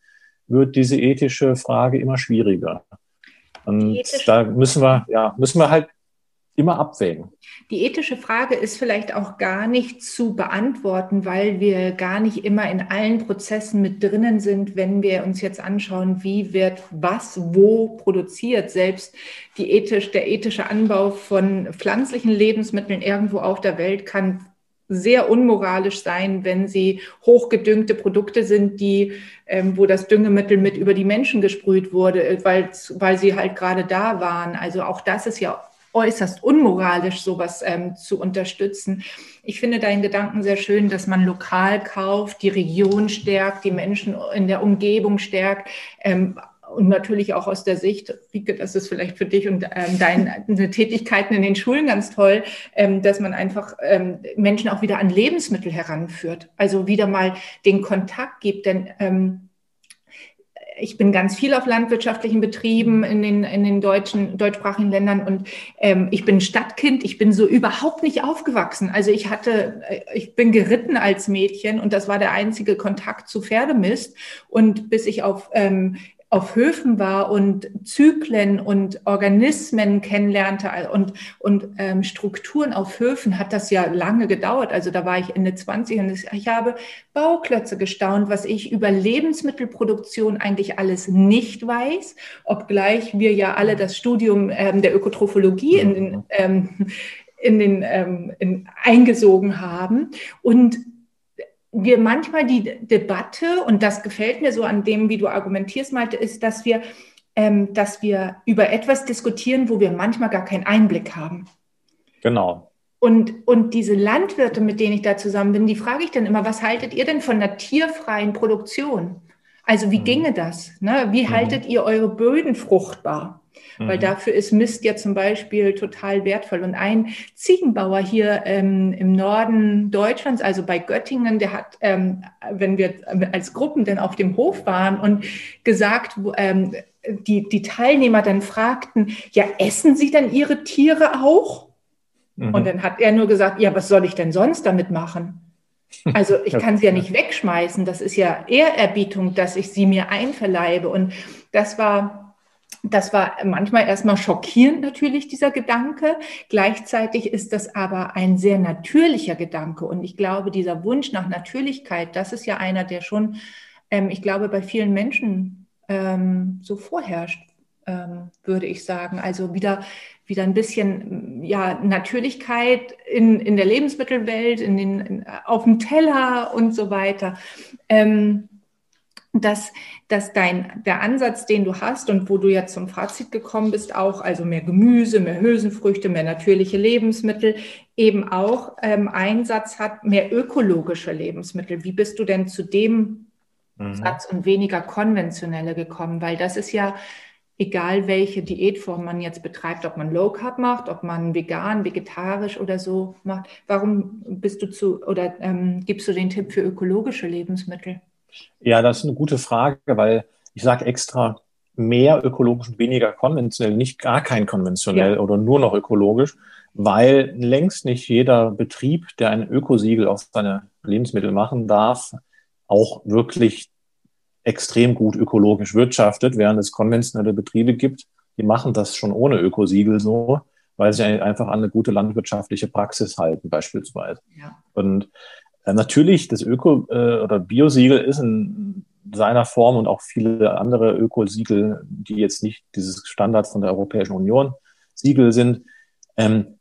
wird diese ethische Frage immer schwieriger. Und da müssen wir, ja, müssen wir halt immer abwägen. Die ethische Frage ist vielleicht auch gar nicht zu beantworten, weil wir gar nicht immer in allen Prozessen mit drinnen sind, wenn wir uns jetzt anschauen, wie wird was wo produziert. Selbst die ethisch, der ethische Anbau von pflanzlichen Lebensmitteln irgendwo auf der Welt kann sehr unmoralisch sein, wenn sie hochgedüngte Produkte sind, die, ähm, wo das Düngemittel mit über die Menschen gesprüht wurde, weil, weil sie halt gerade da waren. Also auch das ist ja äußerst unmoralisch, sowas ähm, zu unterstützen. Ich finde deinen Gedanken sehr schön, dass man lokal kauft, die Region stärkt, die Menschen in der Umgebung stärkt. Ähm, und natürlich auch aus der Sicht, Rike, das ist vielleicht für dich und ähm, deine Tätigkeiten in den Schulen ganz toll, ähm, dass man einfach ähm, Menschen auch wieder an Lebensmittel heranführt. Also wieder mal den Kontakt gibt, denn ähm, ich bin ganz viel auf landwirtschaftlichen Betrieben in den, in den deutschen, deutschsprachigen Ländern und ähm, ich bin Stadtkind. Ich bin so überhaupt nicht aufgewachsen. Also ich hatte, äh, ich bin geritten als Mädchen und das war der einzige Kontakt zu Pferdemist. Und bis ich auf ähm, auf Höfen war und Zyklen und Organismen kennenlernte und, und ähm, Strukturen auf Höfen, hat das ja lange gedauert. Also da war ich Ende 20 und ich habe Bauklötze gestaunt, was ich über Lebensmittelproduktion eigentlich alles nicht weiß, obgleich wir ja alle das Studium ähm, der Ökotrophologie in den, ähm, in den ähm, in, eingesogen haben. Und wir manchmal die Debatte, und das gefällt mir so an dem, wie du argumentierst, Malte, ist, dass wir, ähm, dass wir über etwas diskutieren, wo wir manchmal gar keinen Einblick haben. Genau. Und, und diese Landwirte, mit denen ich da zusammen bin, die frage ich dann immer, was haltet ihr denn von der tierfreien Produktion? Also wie mhm. ginge das? Ne? Wie mhm. haltet ihr eure Böden fruchtbar? Weil mhm. dafür ist Mist ja zum Beispiel total wertvoll. Und ein Ziegenbauer hier ähm, im Norden Deutschlands, also bei Göttingen, der hat, ähm, wenn wir als Gruppen dann auf dem Hof waren und gesagt, ähm, die, die Teilnehmer dann fragten, ja, essen Sie denn Ihre Tiere auch? Mhm. Und dann hat er nur gesagt, ja, was soll ich denn sonst damit machen? Also ich kann sie ja nicht wegschmeißen. Das ist ja Ehrerbietung, dass ich sie mir einverleibe. Und das war das war manchmal erstmal schockierend natürlich, dieser Gedanke. Gleichzeitig ist das aber ein sehr natürlicher Gedanke. Und ich glaube, dieser Wunsch nach Natürlichkeit, das ist ja einer, der schon, ähm, ich glaube, bei vielen Menschen ähm, so vorherrscht, ähm, würde ich sagen. Also wieder, wieder ein bisschen ja, Natürlichkeit in, in der Lebensmittelwelt, in den, in, auf dem Teller und so weiter. Ähm, dass, dass dein, der Ansatz, den du hast und wo du jetzt zum Fazit gekommen bist, auch, also mehr Gemüse, mehr Hülsenfrüchte, mehr natürliche Lebensmittel, eben auch ähm, Einsatz hat, mehr ökologische Lebensmittel. Wie bist du denn zu dem mhm. Satz und weniger konventionelle gekommen? Weil das ist ja, egal welche Diätform man jetzt betreibt, ob man Low Carb macht, ob man vegan, vegetarisch oder so macht. Warum bist du zu oder ähm, gibst du den Tipp für ökologische Lebensmittel? Ja, das ist eine gute Frage, weil ich sage extra mehr ökologisch und weniger konventionell, nicht gar kein konventionell ja. oder nur noch ökologisch, weil längst nicht jeder Betrieb, der ein Ökosiegel auf seine Lebensmittel machen darf, auch wirklich extrem gut ökologisch wirtschaftet, während es konventionelle Betriebe gibt, die machen das schon ohne Ökosiegel so, weil sie einfach an eine gute landwirtschaftliche Praxis halten, beispielsweise. Ja. Und äh, natürlich, das Öko- äh, oder Biosiegel ist in seiner Form und auch viele andere Ökosiegel, die jetzt nicht dieses Standard von der Europäischen Union Siegel sind, ähm,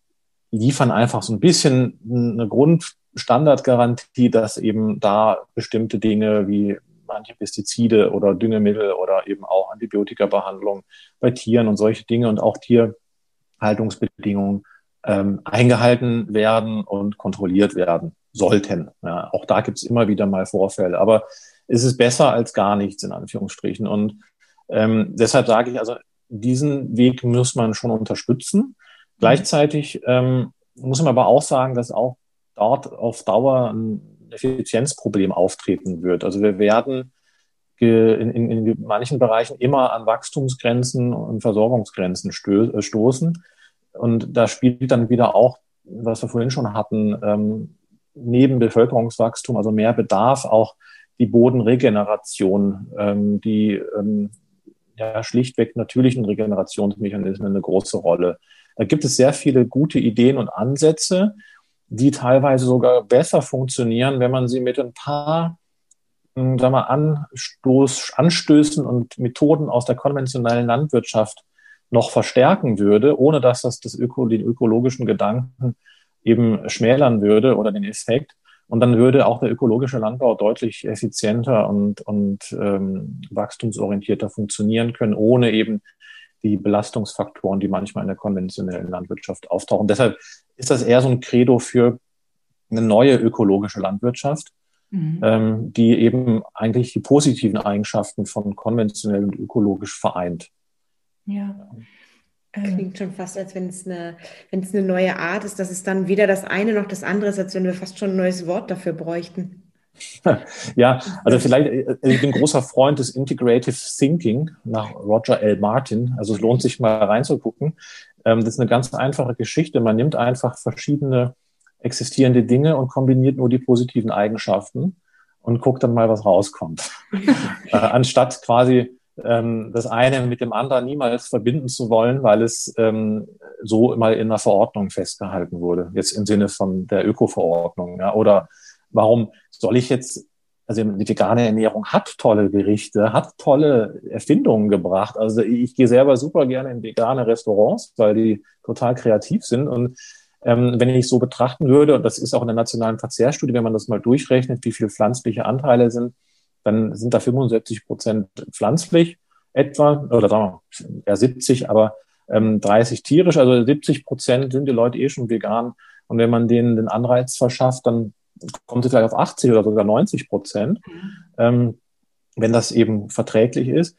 liefern einfach so ein bisschen eine Grundstandardgarantie, dass eben da bestimmte Dinge wie manche Pestizide oder Düngemittel oder eben auch Antibiotikabehandlung bei Tieren und solche Dinge und auch Tierhaltungsbedingungen ähm, eingehalten werden und kontrolliert werden sollten. Ja, auch da gibt es immer wieder mal Vorfälle, aber es ist besser als gar nichts in Anführungsstrichen. Und ähm, deshalb sage ich also, diesen Weg muss man schon unterstützen. Gleichzeitig ähm, muss man aber auch sagen, dass auch dort auf Dauer ein Effizienzproblem auftreten wird. Also wir werden in, in, in manchen Bereichen immer an Wachstumsgrenzen und Versorgungsgrenzen äh, stoßen. Und da spielt dann wieder auch, was wir vorhin schon hatten, ähm, neben Bevölkerungswachstum, also mehr Bedarf, auch die Bodenregeneration, ähm, die ähm, ja schlichtweg natürlichen Regenerationsmechanismen eine große Rolle. Da gibt es sehr viele gute Ideen und Ansätze, die teilweise sogar besser funktionieren, wenn man sie mit ein paar hm, sagen wir, Anstoß, Anstößen und Methoden aus der konventionellen Landwirtschaft noch verstärken würde, ohne dass das, das Öko, den ökologischen Gedanken eben schmälern würde oder den Effekt. Und dann würde auch der ökologische Landbau deutlich effizienter und, und ähm, wachstumsorientierter funktionieren können, ohne eben die Belastungsfaktoren, die manchmal in der konventionellen Landwirtschaft auftauchen. Deshalb ist das eher so ein Credo für eine neue ökologische Landwirtschaft, mhm. ähm, die eben eigentlich die positiven Eigenschaften von konventionell und ökologisch vereint. Ja. Klingt schon fast, als wenn es eine, wenn es eine neue Art ist, dass es dann weder das eine noch das andere ist, als wenn wir fast schon ein neues Wort dafür bräuchten. Ja, also vielleicht, äh, ich bin großer Freund des Integrative Thinking nach Roger L. Martin. Also es lohnt sich mal reinzugucken. Ähm, das ist eine ganz einfache Geschichte. Man nimmt einfach verschiedene existierende Dinge und kombiniert nur die positiven Eigenschaften und guckt dann mal, was rauskommt. äh, anstatt quasi ähm, das eine mit dem anderen niemals verbinden zu wollen, weil es ähm, so mal in einer Verordnung festgehalten wurde. Jetzt im Sinne von der Öko-Verordnung. Ja, oder warum soll ich jetzt, also die vegane Ernährung hat tolle Gerichte, hat tolle Erfindungen gebracht. Also ich gehe selber super gerne in vegane Restaurants, weil die total kreativ sind. Und ähm, wenn ich so betrachten würde, und das ist auch in der nationalen Verzehrstudie, wenn man das mal durchrechnet, wie viele pflanzliche Anteile sind, dann sind da 75 Prozent pflanzlich etwa, oder sagen wir eher 70, aber ähm, 30 tierisch, also 70 Prozent sind die Leute eh schon vegan. Und wenn man denen den Anreiz verschafft, dann kommt es vielleicht auf 80 oder sogar 90 Prozent, mhm. ähm, wenn das eben verträglich ist.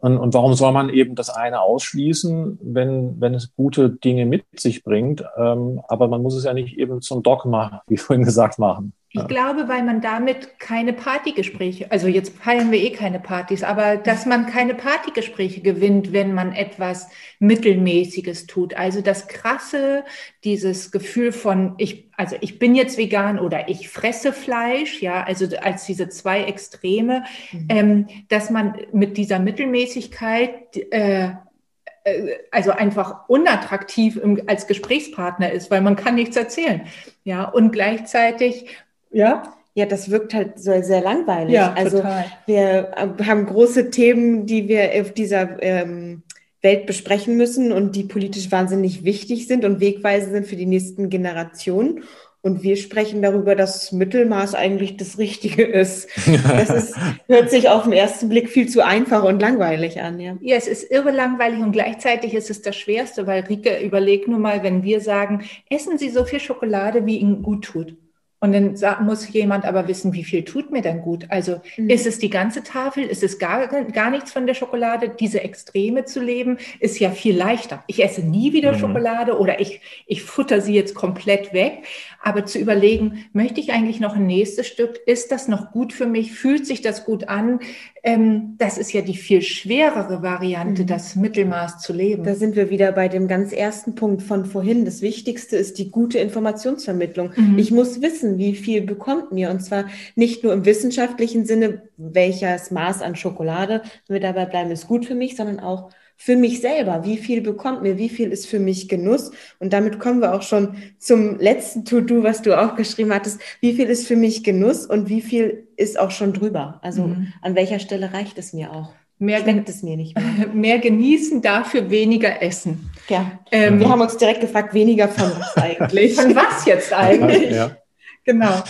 Und, und warum soll man eben das eine ausschließen, wenn, wenn es gute Dinge mit sich bringt? Ähm, aber man muss es ja nicht eben zum Dogma, wie vorhin gesagt, machen. Ich ja. glaube, weil man damit keine Partygespräche, also jetzt feiern wir eh keine Partys, aber dass man keine Partygespräche gewinnt, wenn man etwas Mittelmäßiges tut. Also das Krasse, dieses Gefühl von, ich, also ich bin jetzt vegan oder ich fresse Fleisch, ja, also als diese zwei Extreme, mhm. ähm, dass man mit dieser Mittelmäßigkeit äh, äh also einfach unattraktiv als Gesprächspartner ist, weil man kann nichts erzählen. Ja, und gleichzeitig ja. Ja, das wirkt halt so sehr langweilig. Ja, also total. wir äh, haben große Themen, die wir auf dieser ähm, Welt besprechen müssen und die politisch wahnsinnig wichtig sind und wegweisend sind für die nächsten Generationen. Und wir sprechen darüber, dass Mittelmaß eigentlich das Richtige ist. Das ist, hört sich auf den ersten Blick viel zu einfach und langweilig an. Ja. ja, es ist irre langweilig und gleichzeitig ist es das Schwerste, weil Rike, überleg nur mal, wenn wir sagen, essen Sie so viel Schokolade, wie Ihnen gut tut. Und dann muss jemand aber wissen, wie viel tut mir denn gut? Also mhm. ist es die ganze Tafel? Ist es gar, gar nichts von der Schokolade? Diese Extreme zu leben ist ja viel leichter. Ich esse nie wieder mhm. Schokolade oder ich, ich futter sie jetzt komplett weg. Aber zu überlegen, möchte ich eigentlich noch ein nächstes Stück? Ist das noch gut für mich? Fühlt sich das gut an? Ähm, das ist ja die viel schwerere Variante, mhm. das Mittelmaß zu leben. Da sind wir wieder bei dem ganz ersten Punkt von vorhin. Das Wichtigste ist die gute Informationsvermittlung. Mhm. Ich muss wissen, wie viel bekommt mir. Und zwar nicht nur im wissenschaftlichen Sinne, welches Maß an Schokolade, wenn wir dabei bleiben, ist gut für mich, sondern auch für mich selber. Wie viel bekommt mir? Wie viel ist für mich Genuss? Und damit kommen wir auch schon zum letzten To-Do, was du auch geschrieben hattest. Wie viel ist für mich Genuss und wie viel ist auch schon drüber? Also mhm. an welcher Stelle reicht es mir auch? Mehr, Schmeckt es mir nicht mehr. mehr genießen, dafür weniger essen. Ja. Ähm, wir haben uns direkt gefragt, weniger von was eigentlich? von was jetzt eigentlich? Ja. Genau.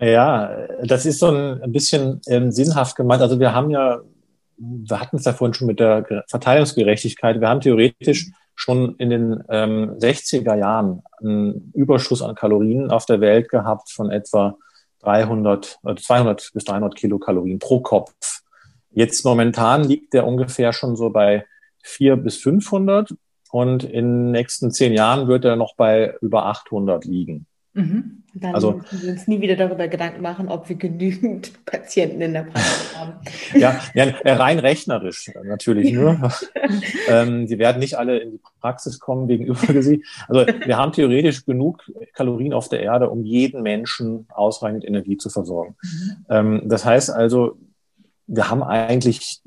Ja, das ist so ein bisschen ähm, sinnhaft gemeint. Also wir haben ja wir hatten es ja vorhin schon mit der Verteilungsgerechtigkeit. Wir haben theoretisch schon in den ähm, 60er Jahren einen Überschuss an Kalorien auf der Welt gehabt von etwa 300, 200 äh, bis 300 Kilokalorien pro Kopf. Jetzt momentan liegt der ungefähr schon so bei 4 bis 500 und in den nächsten zehn Jahren wird er noch bei über 800 liegen. Mhm. Dann also, müssen wir uns nie wieder darüber Gedanken machen, ob wir genügend Patienten in der Praxis haben. ja, ja, rein rechnerisch natürlich nur. ähm, die werden nicht alle in die Praxis kommen wegen Übergewicht. Also wir haben theoretisch genug Kalorien auf der Erde, um jeden Menschen ausreichend Energie zu versorgen. Mhm. Ähm, das heißt also, wir haben eigentlich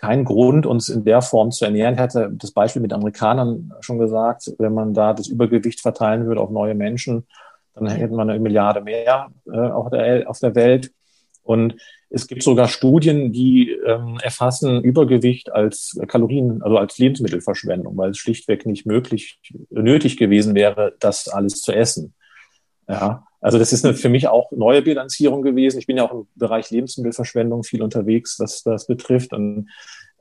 keinen Grund, uns in der Form zu ernähren. Ich hatte das Beispiel mit Amerikanern schon gesagt, wenn man da das Übergewicht verteilen würde auf neue Menschen, dann hätten wir eine Milliarde mehr äh, auf, der, auf der Welt. Und es gibt sogar Studien, die ähm, erfassen Übergewicht als Kalorien, also als Lebensmittelverschwendung, weil es schlichtweg nicht möglich, nötig gewesen wäre, das alles zu essen. Ja, also das ist eine, für mich auch neue Bilanzierung gewesen. Ich bin ja auch im Bereich Lebensmittelverschwendung viel unterwegs, was das betrifft. Und,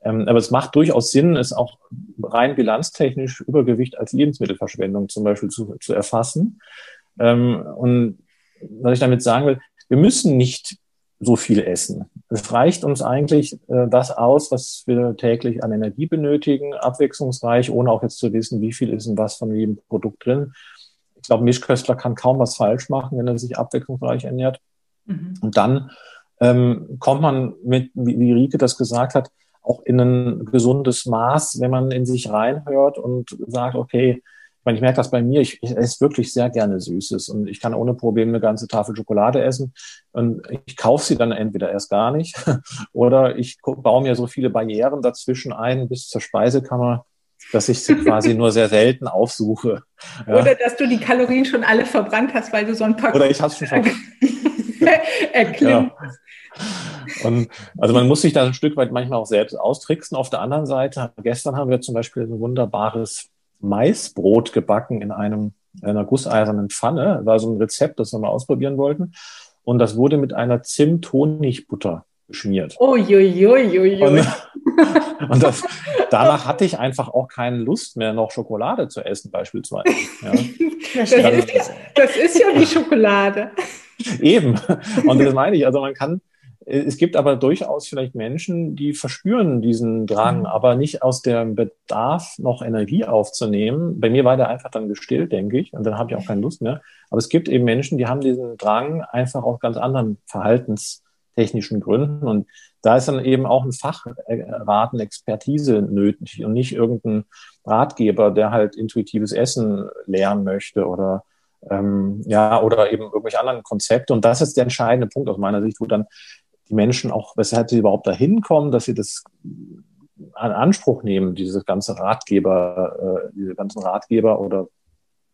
ähm, aber es macht durchaus Sinn, es auch rein bilanztechnisch Übergewicht als Lebensmittelverschwendung zum Beispiel zu, zu erfassen. Ähm, und was ich damit sagen will, wir müssen nicht so viel essen. Es reicht uns eigentlich äh, das aus, was wir täglich an Energie benötigen, abwechslungsreich, ohne auch jetzt zu wissen, wie viel ist in was von jedem Produkt drin ich glaube, Mischköstler kann kaum was falsch machen, wenn er sich abwechslungsreich ernährt. Mhm. Und dann ähm, kommt man mit, wie, wie Rike das gesagt hat, auch in ein gesundes Maß, wenn man in sich reinhört und sagt, okay, meine, ich merke das bei mir, ich, ich esse wirklich sehr gerne Süßes und ich kann ohne Probleme eine ganze Tafel Schokolade essen und ich kaufe sie dann entweder erst gar nicht oder ich baue mir so viele Barrieren dazwischen ein bis zur Speisekammer, dass ich sie quasi nur sehr selten aufsuche. Ja. Oder dass du die Kalorien schon alle verbrannt hast, weil du so ein paar. Oder ich habe schon verbrannt. ja. Und also man muss sich da ein Stück weit manchmal auch selbst austricksen. Auf der anderen Seite, gestern haben wir zum Beispiel ein wunderbares Maisbrot gebacken in einem in einer gusseisernen Pfanne. Das war so ein Rezept, das wir mal ausprobieren wollten. Und das wurde mit einer Zimt-Honigbutter geschmiert. Uiuiuiui. Und, und das, danach hatte ich einfach auch keine Lust mehr, noch Schokolade zu essen, beispielsweise. Ja. Das, ist ja, das ist ja die Schokolade. Eben. Und das meine ich. Also man kann, es gibt aber durchaus vielleicht Menschen, die verspüren diesen Drang, mhm. aber nicht aus dem Bedarf, noch Energie aufzunehmen. Bei mir war der einfach dann gestillt, denke ich, und dann habe ich auch keine Lust mehr. Aber es gibt eben Menschen, die haben diesen Drang einfach aus ganz anderen Verhaltens technischen Gründen. Und da ist dann eben auch ein Fachrat, eine Expertise nötig und nicht irgendein Ratgeber, der halt intuitives Essen lernen möchte oder ähm, ja, oder eben irgendwelche anderen Konzepte. Und das ist der entscheidende Punkt aus meiner Sicht, wo dann die Menschen auch, weshalb sie überhaupt dahin kommen, dass sie das an Anspruch nehmen, diese ganze Ratgeber, äh, diese ganzen Ratgeber oder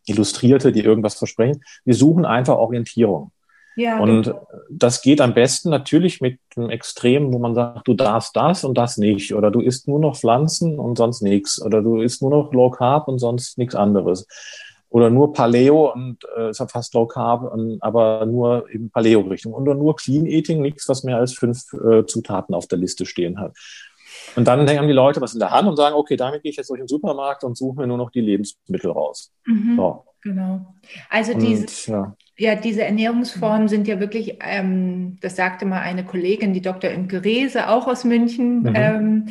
Illustrierte, die irgendwas versprechen. Wir suchen einfach Orientierung. Ja, und genau. das geht am besten natürlich mit einem Extrem, wo man sagt, du darfst das und das nicht. Oder du isst nur noch Pflanzen und sonst nichts. Oder du isst nur noch Low Carb und sonst nichts anderes. Oder nur Paleo und äh, ist ja fast Low Carb, und, aber nur in Paleo-Richtung. Oder nur Clean Eating, nichts, was mehr als fünf äh, Zutaten auf der Liste stehen hat. Und dann haben die Leute was in der Hand und sagen, okay, damit gehe ich jetzt durch den Supermarkt und suche mir nur noch die Lebensmittel raus. Mhm, so. Genau. Also und, diese, ja. ja. diese Ernährungsformen sind ja wirklich, ähm, das sagte mal eine Kollegin, die Dr. Imke Rehse, auch aus München, mhm. ähm,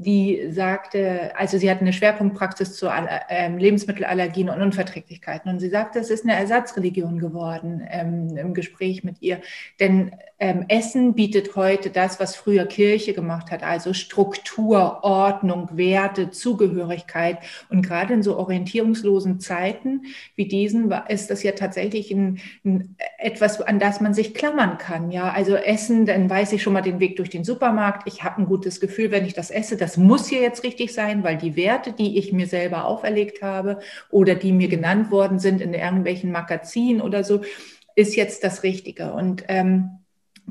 die sagte, also sie hat eine Schwerpunktpraxis zu ähm, Lebensmittelallergien und Unverträglichkeiten. Und sie sagte, es ist eine Ersatzreligion geworden ähm, im Gespräch mit ihr. Denn ähm, Essen bietet heute das, was früher Kirche gemacht hat, also Struktur, Ordnung, Werte, Zugehörigkeit. Und gerade in so orientierungslosen Zeiten wie diesen ist das ja tatsächlich ein, ein, etwas, an das man sich klammern kann. Ja, also Essen, dann weiß ich schon mal den Weg durch den Supermarkt. Ich habe ein gutes Gefühl, wenn ich das esse. Das muss hier jetzt richtig sein, weil die Werte, die ich mir selber auferlegt habe oder die mir genannt worden sind in irgendwelchen Magazinen oder so, ist jetzt das Richtige. Und ähm,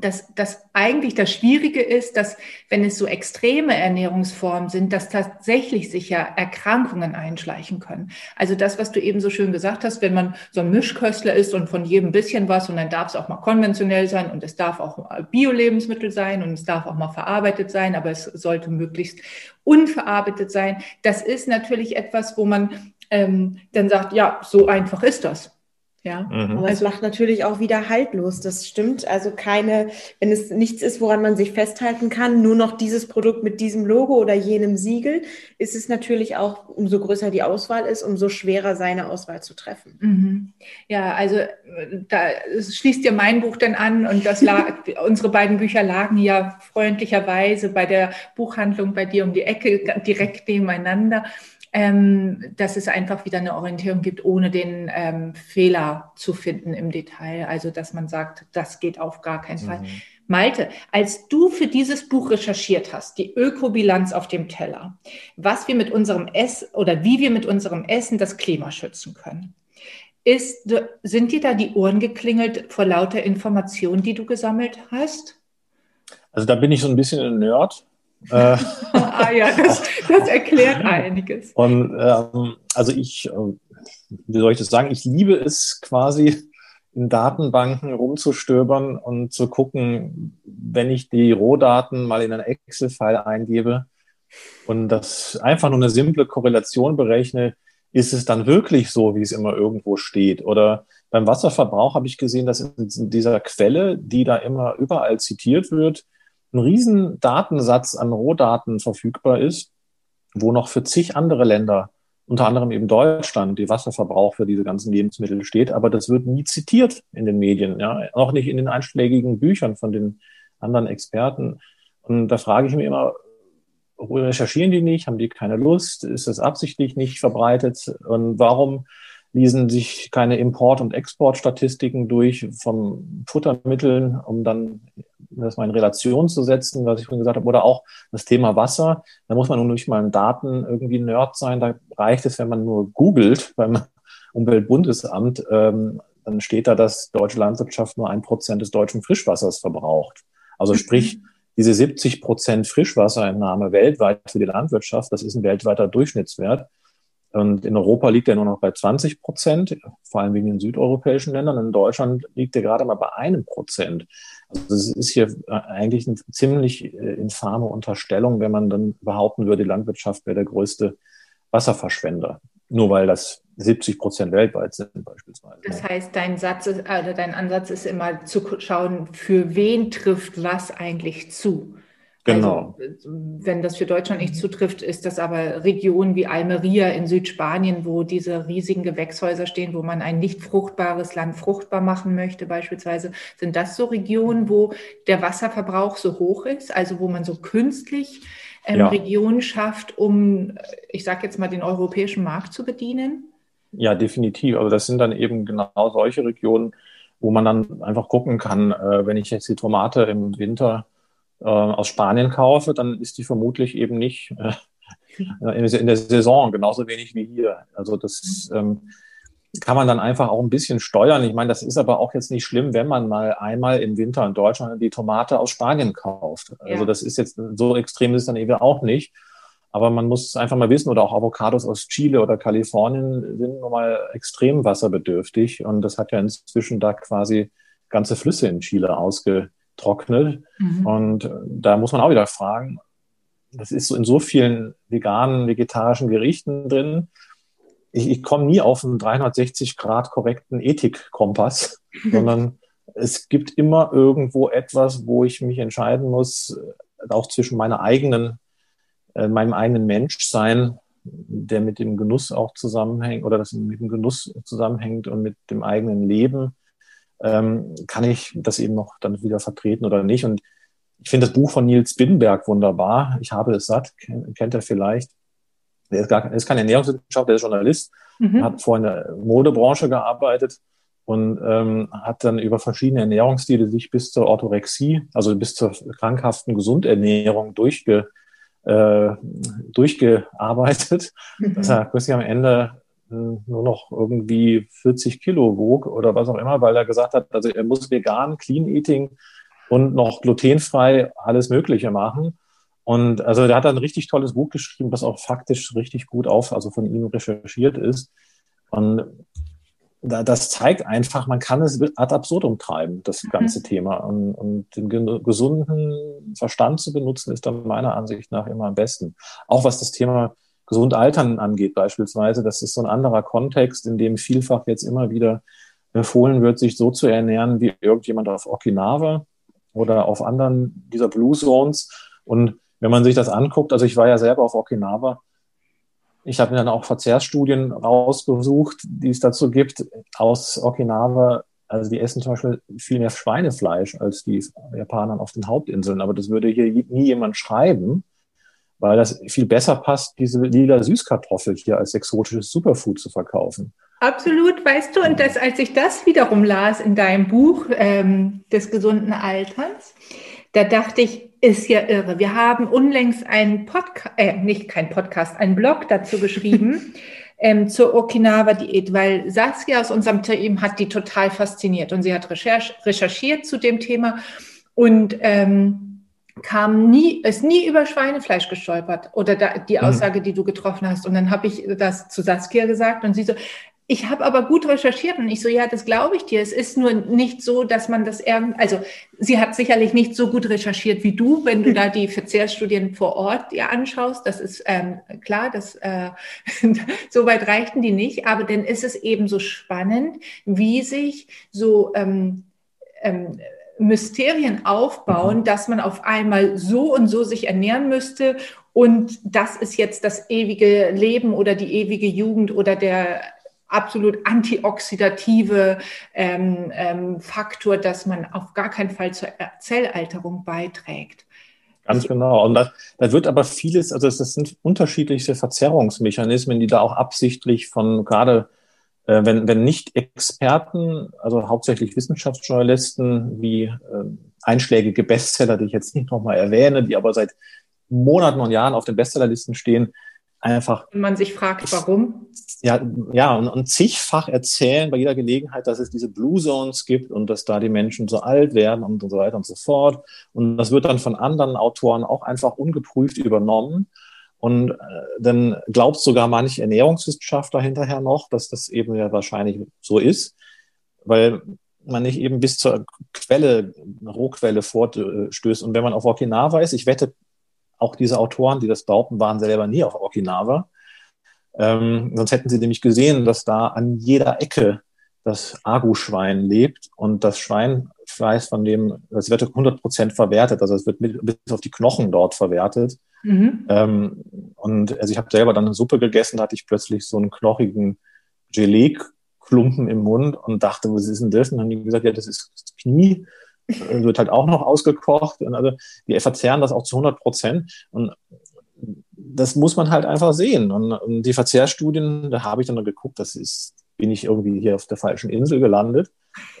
dass das eigentlich das Schwierige ist, dass wenn es so extreme Ernährungsformen sind, dass tatsächlich sich ja Erkrankungen einschleichen können. Also das, was du eben so schön gesagt hast, wenn man so ein Mischköstler ist und von jedem bisschen was und dann darf es auch mal konventionell sein und es darf auch Bio-Lebensmittel sein und es darf auch mal verarbeitet sein, aber es sollte möglichst unverarbeitet sein. Das ist natürlich etwas, wo man ähm, dann sagt, ja, so einfach ist das. Ja, mhm. aber es macht natürlich auch wieder haltlos, das stimmt. Also keine, wenn es nichts ist, woran man sich festhalten kann, nur noch dieses Produkt mit diesem Logo oder jenem Siegel, ist es natürlich auch, umso größer die Auswahl ist, umso schwerer seine Auswahl zu treffen. Mhm. Ja, also da schließt ja mein Buch dann an und das lag, unsere beiden Bücher lagen ja freundlicherweise bei der Buchhandlung bei dir um die Ecke direkt nebeneinander ähm, dass es einfach wieder eine Orientierung gibt, ohne den ähm, Fehler zu finden im Detail. Also, dass man sagt, das geht auf gar keinen Fall. Mhm. Malte, als du für dieses Buch recherchiert hast, die Ökobilanz auf dem Teller, was wir mit unserem Essen oder wie wir mit unserem Essen das Klima schützen können, ist, sind dir da die Ohren geklingelt vor lauter Informationen, die du gesammelt hast? Also da bin ich so ein bisschen ein Nerd. Ah ja, das, das, erklärt einiges. Und ähm, also ich, äh, wie soll ich das sagen, ich liebe es quasi in Datenbanken rumzustöbern und zu gucken, wenn ich die Rohdaten mal in ein Excel-File eingebe und das einfach nur eine simple Korrelation berechne, ist es dann wirklich so, wie es immer irgendwo steht? Oder beim Wasserverbrauch habe ich gesehen, dass in dieser Quelle, die da immer überall zitiert wird, ein riesen Datensatz an Rohdaten verfügbar ist, wo noch für zig andere Länder, unter anderem eben Deutschland, die Wasserverbrauch für diese ganzen Lebensmittel steht, aber das wird nie zitiert in den Medien, ja, auch nicht in den einschlägigen Büchern von den anderen Experten. Und da frage ich mich immer, recherchieren die nicht, haben die keine Lust, ist das absichtlich nicht verbreitet? Und warum lesen sich keine Import- und Exportstatistiken durch von Futtermitteln, um dann das mal in Relation zu setzen, was ich vorhin gesagt habe, oder auch das Thema Wasser. Da muss man nun nicht mal ein Daten irgendwie Nerd sein. Da reicht es, wenn man nur googelt beim Umweltbundesamt, ähm, dann steht da, dass deutsche Landwirtschaft nur ein Prozent des deutschen Frischwassers verbraucht. Also mhm. sprich, diese 70 Prozent Frischwasserentnahme weltweit für die Landwirtschaft, das ist ein weltweiter Durchschnittswert. Und in Europa liegt er nur noch bei 20 Prozent, vor allem wegen den südeuropäischen Ländern. In Deutschland liegt er gerade mal bei einem Prozent. Also es ist hier eigentlich eine ziemlich äh, infame Unterstellung, wenn man dann behaupten würde, die Landwirtschaft wäre der größte Wasserverschwender. Nur weil das 70 Prozent weltweit sind beispielsweise. Das heißt, dein Satz ist, also dein Ansatz ist immer zu schauen, für wen trifft was eigentlich zu. Genau. Also, wenn das für Deutschland nicht zutrifft, ist das aber Regionen wie Almeria in Südspanien, wo diese riesigen Gewächshäuser stehen, wo man ein nicht fruchtbares Land fruchtbar machen möchte, beispielsweise. Sind das so Regionen, wo der Wasserverbrauch so hoch ist, also wo man so künstlich ähm, ja. Regionen schafft, um, ich sage jetzt mal, den europäischen Markt zu bedienen? Ja, definitiv. Also das sind dann eben genau solche Regionen, wo man dann einfach gucken kann, äh, wenn ich jetzt die Tomate im Winter äh, aus Spanien kaufe, dann ist die vermutlich eben nicht äh, in der Saison genauso wenig wie hier. Also das ähm, kann man dann einfach auch ein bisschen steuern. Ich meine, das ist aber auch jetzt nicht schlimm, wenn man mal einmal im Winter in Deutschland die Tomate aus Spanien kauft. Also das ist jetzt so extrem ist dann eben auch nicht. Aber man muss einfach mal wissen, oder auch Avocados aus Chile oder Kalifornien sind nun mal extrem wasserbedürftig. Und das hat ja inzwischen da quasi ganze Flüsse in Chile ausgetrocknet. Mhm. Und da muss man auch wieder fragen, das ist so in so vielen veganen, vegetarischen Gerichten drin. Ich, ich komme nie auf einen 360 Grad korrekten Ethikkompass, sondern es gibt immer irgendwo etwas, wo ich mich entscheiden muss, auch zwischen meiner eigenen, äh, meinem eigenen Menschsein, der mit dem Genuss auch zusammenhängt oder das mit dem Genuss zusammenhängt und mit dem eigenen Leben, ähm, kann ich das eben noch dann wieder vertreten oder nicht. Und ich finde das Buch von Nils Binnenberg wunderbar. Ich habe es satt, kennt er vielleicht. Er ist, gar, er ist kein Ernährungswissenschaftler, er ist Journalist, mhm. hat vorher in der Modebranche gearbeitet und ähm, hat dann über verschiedene Ernährungsstile sich bis zur Orthorexie, also bis zur krankhaften Gesundernährung durchge, äh, durchgearbeitet, mhm. dass er plötzlich am Ende nur noch irgendwie 40 Kilo wog oder was auch immer, weil er gesagt hat, also er muss vegan, Clean Eating und noch glutenfrei alles Mögliche machen. Und also der hat ein richtig tolles Buch geschrieben, was auch faktisch richtig gut auf, also von ihm recherchiert ist. Und das zeigt einfach, man kann es ad absurdum treiben, das mhm. ganze mhm. Thema. Und, und, den gesunden Verstand zu benutzen, ist dann meiner Ansicht nach immer am besten. Auch was das Thema gesund altern angeht beispielsweise, das ist so ein anderer Kontext, in dem vielfach jetzt immer wieder empfohlen wird, sich so zu ernähren wie irgendjemand auf Okinawa oder auf anderen dieser Blue Zones. Und wenn man sich das anguckt, also ich war ja selber auf Okinawa, ich habe mir dann auch Verzehrsstudien rausgesucht, die es dazu gibt aus Okinawa. Also die essen zum Beispiel viel mehr Schweinefleisch als die Japaner auf den Hauptinseln. Aber das würde hier nie jemand schreiben, weil das viel besser passt, diese lila Süßkartoffel hier als exotisches Superfood zu verkaufen. Absolut, weißt du, und das, als ich das wiederum las in deinem Buch ähm, des gesunden Alterns, da dachte ich, ist ja irre. Wir haben unlängst einen Podcast, äh, nicht kein Podcast, einen Blog dazu geschrieben ähm, zur Okinawa-Diät, weil Saskia aus unserem Team hat die total fasziniert und sie hat recherch recherchiert zu dem Thema und ähm, kam nie, ist nie über Schweinefleisch gestolpert oder da, die mhm. Aussage, die du getroffen hast. Und dann habe ich das zu Saskia gesagt und sie so, ich habe aber gut recherchiert und ich so, ja, das glaube ich dir. Es ist nur nicht so, dass man das irgendwie, also sie hat sicherlich nicht so gut recherchiert wie du, wenn du da die Verzehrstudien vor Ort dir anschaust. Das ist ähm, klar, das äh, so weit reichten die nicht. Aber dann ist es eben so spannend, wie sich so ähm, ähm, Mysterien aufbauen, mhm. dass man auf einmal so und so sich ernähren müsste und das ist jetzt das ewige Leben oder die ewige Jugend oder der absolut antioxidative ähm, ähm, Faktor, dass man auf gar keinen Fall zur Zellalterung beiträgt. Ganz genau. Und da, da wird aber vieles, also das sind unterschiedliche Verzerrungsmechanismen, die da auch absichtlich von gerade, äh, wenn, wenn nicht Experten, also hauptsächlich Wissenschaftsjournalisten wie äh, einschlägige Bestseller, die ich jetzt nicht nochmal erwähne, die aber seit Monaten und Jahren auf den Bestsellerlisten stehen, einfach. Wenn man sich fragt, warum? Ja, ja und, und zigfach erzählen bei jeder Gelegenheit, dass es diese Blue Zones gibt und dass da die Menschen so alt werden und so weiter und so fort. Und das wird dann von anderen Autoren auch einfach ungeprüft übernommen. Und äh, dann glaubt sogar manch Ernährungswissenschaftler hinterher noch, dass das eben ja wahrscheinlich so ist, weil man nicht eben bis zur Quelle, Rohquelle vorstößt. Und wenn man auf Okinawa ist, ich wette, auch diese Autoren, die das behaupten, waren selber nie auf Okinawa. Ähm, sonst hätten sie nämlich gesehen, dass da an jeder Ecke das Agu-Schwein lebt und das Schweinfleisch von dem, das wird 100 Prozent verwertet, also es wird mit, bis auf die Knochen dort verwertet. Mhm. Ähm, und also ich habe selber dann eine Suppe gegessen, da hatte ich plötzlich so einen knochigen Gelee-Klumpen im Mund und dachte, was ist denn das? Und dann haben die gesagt, ja, das ist das Knie wird halt auch noch ausgekocht. Und also wir verzehren das auch zu 100 Prozent. Und das muss man halt einfach sehen. Und, und die Verzehrstudien, da habe ich dann geguckt, das ist, bin ich irgendwie hier auf der falschen Insel gelandet.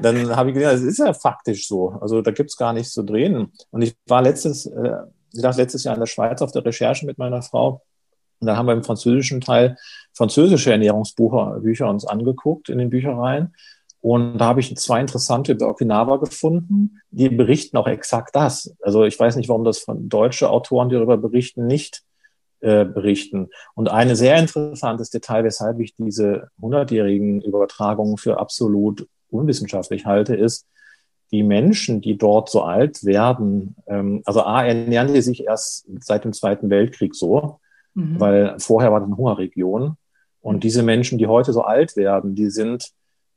Dann habe ich gedacht, das ist ja faktisch so. Also da gibt es gar nichts zu drehen. Und ich war letztes, äh, ich dachte letztes Jahr in der Schweiz auf der Recherche mit meiner Frau. Und dann haben wir im französischen Teil französische Ernährungsbücher Bücher uns angeguckt in den Büchereien. Und da habe ich zwei interessante über Okinawa gefunden, die berichten auch exakt das. Also ich weiß nicht, warum das von deutsche Autoren, die darüber berichten, nicht äh, berichten. Und ein sehr interessantes Detail, weshalb ich diese hundertjährigen Übertragungen für absolut unwissenschaftlich halte, ist, die Menschen, die dort so alt werden, ähm, also A, ernähren die sich erst seit dem Zweiten Weltkrieg so, mhm. weil vorher war das eine Hungerregion. Und diese Menschen, die heute so alt werden, die sind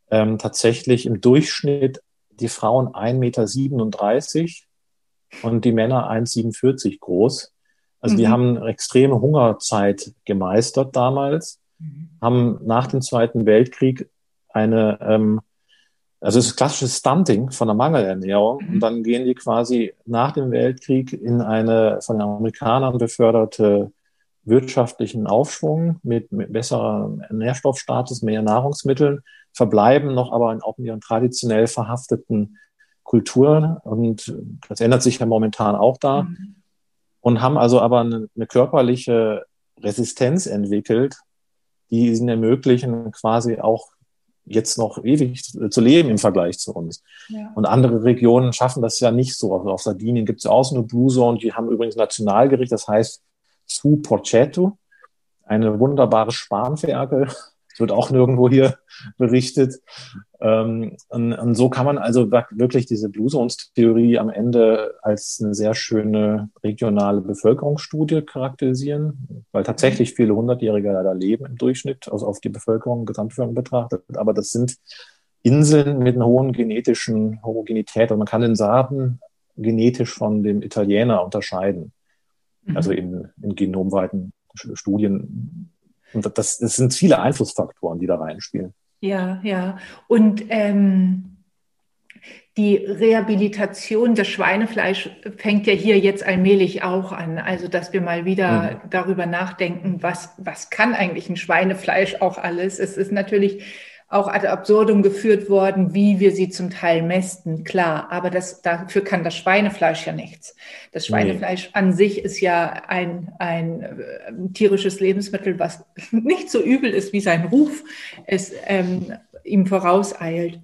ähm, tatsächlich im Durchschnitt die Frauen 1,37 Meter und die Männer 1,47 groß. Also mhm. die haben eine extreme Hungerzeit gemeistert damals, mhm. haben nach dem Zweiten Weltkrieg eine ähm, also es ist klassisches Stunting von der Mangelernährung. Mhm. Und dann gehen die quasi nach dem Weltkrieg in eine von den Amerikanern beförderte wirtschaftlichen Aufschwung mit, mit besserer Nährstoffstatus, mehr Nahrungsmitteln, verbleiben noch aber auch in ihren traditionell verhafteten Kulturen. Und das ändert sich ja momentan auch da. Mhm. Und haben also aber eine, eine körperliche Resistenz entwickelt, die ihnen ermöglichen, quasi auch jetzt noch ewig zu leben im Vergleich zu uns. Ja. Und andere Regionen schaffen das ja nicht so. Also auf Sardinien gibt es auch so eine Blue Zone, die haben übrigens Nationalgericht, das heißt Su Porcetto, eine wunderbare Spanferkel. Wird auch nirgendwo hier berichtet. Ähm, und, und, so kann man also wirklich diese Blue Zones Theorie am Ende als eine sehr schöne regionale Bevölkerungsstudie charakterisieren, weil tatsächlich viele Hundertjährige da leben im Durchschnitt, also auf die Bevölkerung, Gesamtbevölkerung betrachtet. Aber das sind Inseln mit einer hohen genetischen Homogenität und man kann den Sarden genetisch von dem Italiener unterscheiden. Mhm. Also in, in genomweiten Studien. Und das, das sind viele Einflussfaktoren, die da reinspielen. Ja, ja. Und ähm, die Rehabilitation des Schweinefleisch fängt ja hier jetzt allmählich auch an. Also, dass wir mal wieder mhm. darüber nachdenken, was, was kann eigentlich ein Schweinefleisch auch alles? Es ist natürlich auch ad absurdum geführt worden, wie wir sie zum Teil mästen, klar. Aber das, dafür kann das Schweinefleisch ja nichts. Das Schweinefleisch nee. an sich ist ja ein, ein, äh, tierisches Lebensmittel, was nicht so übel ist, wie sein Ruf es ähm, ihm vorauseilt.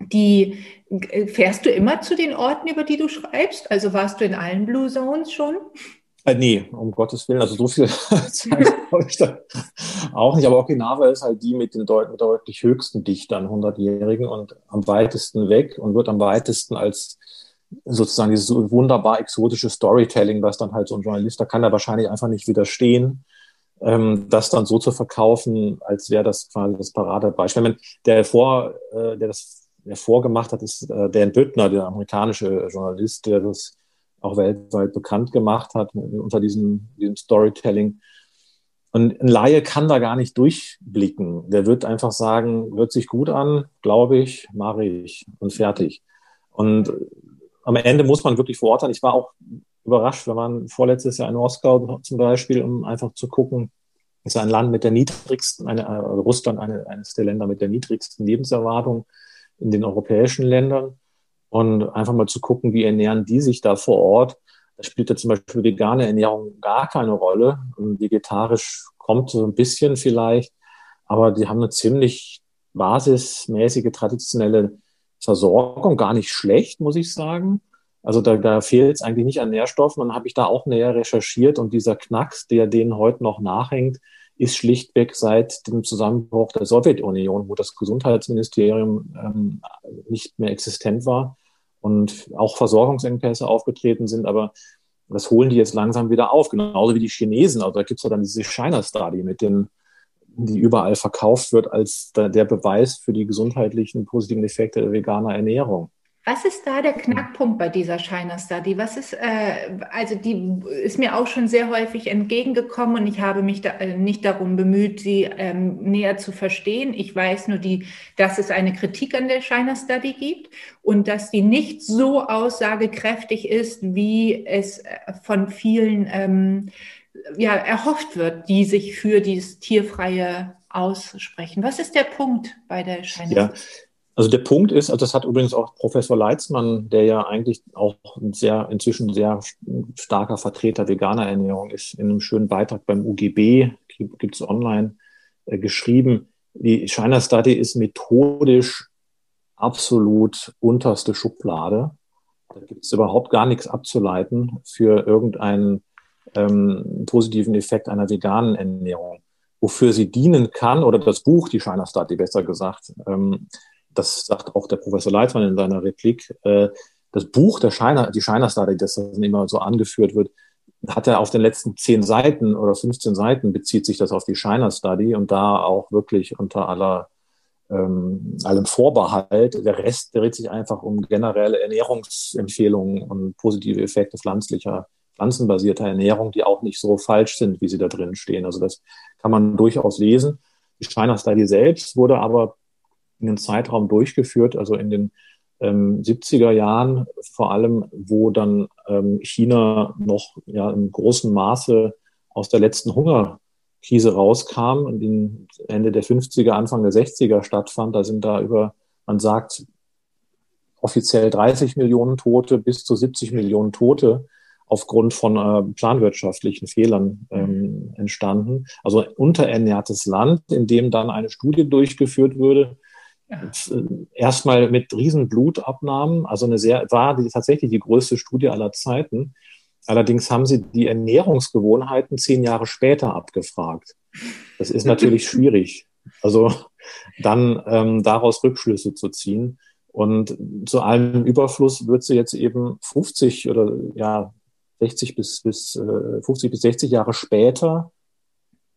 Die, äh, fährst du immer zu den Orten, über die du schreibst? Also warst du in allen Blue Zones schon? Äh, nee, um Gottes Willen. Also so viel Zeit habe ich da auch nicht. Aber Okinawa ist halt die mit den deut deutlich höchsten Dichtern, 100-Jährigen und am weitesten weg und wird am weitesten als sozusagen dieses wunderbar exotische Storytelling, was dann halt so ein Journalist, da kann er wahrscheinlich einfach nicht widerstehen, ähm, das dann so zu verkaufen, als wäre das quasi das Paradebeispiel. Meine, der vor, äh, der das der vorgemacht hat, ist äh, Dan Büttner, der amerikanische Journalist, der das auch weltweit bekannt gemacht hat unter diesem, diesem Storytelling. Und ein Laie kann da gar nicht durchblicken. Der wird einfach sagen, hört sich gut an, glaube ich, mache ich und fertig. Und am Ende muss man wirklich vor Ort sein. Ich war auch überrascht, wenn man vorletztes Jahr in Moskau zum Beispiel, um einfach zu gucken, ist ein Land mit der niedrigsten, eine, also Russland eine, eines der Länder mit der niedrigsten Lebenserwartung in den europäischen Ländern und einfach mal zu gucken, wie ernähren die sich da vor Ort. Da spielt ja zum Beispiel vegane Ernährung gar keine Rolle. Und vegetarisch kommt so ein bisschen vielleicht, aber die haben eine ziemlich basismäßige traditionelle Versorgung, gar nicht schlecht, muss ich sagen. Also da, da fehlt es eigentlich nicht an Nährstoffen. Dann habe ich da auch näher recherchiert und dieser Knacks, der denen heute noch nachhängt, ist schlichtweg seit dem Zusammenbruch der Sowjetunion, wo das Gesundheitsministerium ähm, nicht mehr existent war und auch Versorgungsengpässe aufgetreten sind, aber das holen die jetzt langsam wieder auf, genauso wie die Chinesen. Also da gibt es ja dann diese China-Study mit den, die überall verkauft wird als der Beweis für die gesundheitlichen positiven Effekte der veganer Ernährung. Was ist da der Knackpunkt bei dieser China Study? Was ist, äh, also die ist mir auch schon sehr häufig entgegengekommen und ich habe mich da, äh, nicht darum bemüht, sie ähm, näher zu verstehen. Ich weiß nur, die, dass es eine Kritik an der China Study gibt und dass die nicht so aussagekräftig ist, wie es äh, von vielen ähm, ja, erhofft wird, die sich für dieses Tierfreie aussprechen. Was ist der Punkt bei der China ja. Also der Punkt ist, also das hat übrigens auch Professor Leitzmann, der ja eigentlich auch sehr, inzwischen sehr starker Vertreter veganer Ernährung ist, in einem schönen Beitrag beim UGB, gibt es online, äh, geschrieben. Die China Study ist methodisch absolut unterste Schublade. Da gibt es überhaupt gar nichts abzuleiten für irgendeinen ähm, positiven Effekt einer veganen Ernährung. Wofür sie dienen kann, oder das Buch, die China Study besser gesagt, ähm, das sagt auch der Professor Leitmann in seiner Replik, äh, das Buch der China, die China Study, das dann immer so angeführt wird, hat er auf den letzten zehn Seiten oder 15 Seiten bezieht sich das auf die China Study und da auch wirklich unter aller ähm, allem Vorbehalt. Der Rest dreht sich einfach um generelle Ernährungsempfehlungen und positive Effekte pflanzlicher, pflanzenbasierter Ernährung, die auch nicht so falsch sind, wie sie da drin stehen. Also das kann man durchaus lesen. Die China Study selbst wurde aber in den Zeitraum durchgeführt, also in den ähm, 70er Jahren vor allem, wo dann ähm, China noch ja, im großen Maße aus der letzten Hungerkrise rauskam in Ende der 50er, Anfang der 60er stattfand. Da sind da über, man sagt, offiziell 30 Millionen Tote bis zu 70 Millionen Tote aufgrund von äh, planwirtschaftlichen Fehlern ähm, entstanden. Also unterernährtes Land, in dem dann eine Studie durchgeführt würde, erstmal mit riesen Blutabnahmen, also eine sehr, war die, tatsächlich die größte Studie aller Zeiten. Allerdings haben sie die Ernährungsgewohnheiten zehn Jahre später abgefragt. Das ist natürlich schwierig. Also dann ähm, daraus Rückschlüsse zu ziehen. Und zu allem Überfluss wird sie jetzt eben 50 oder ja 60 bis, bis äh, 50 bis 60 Jahre später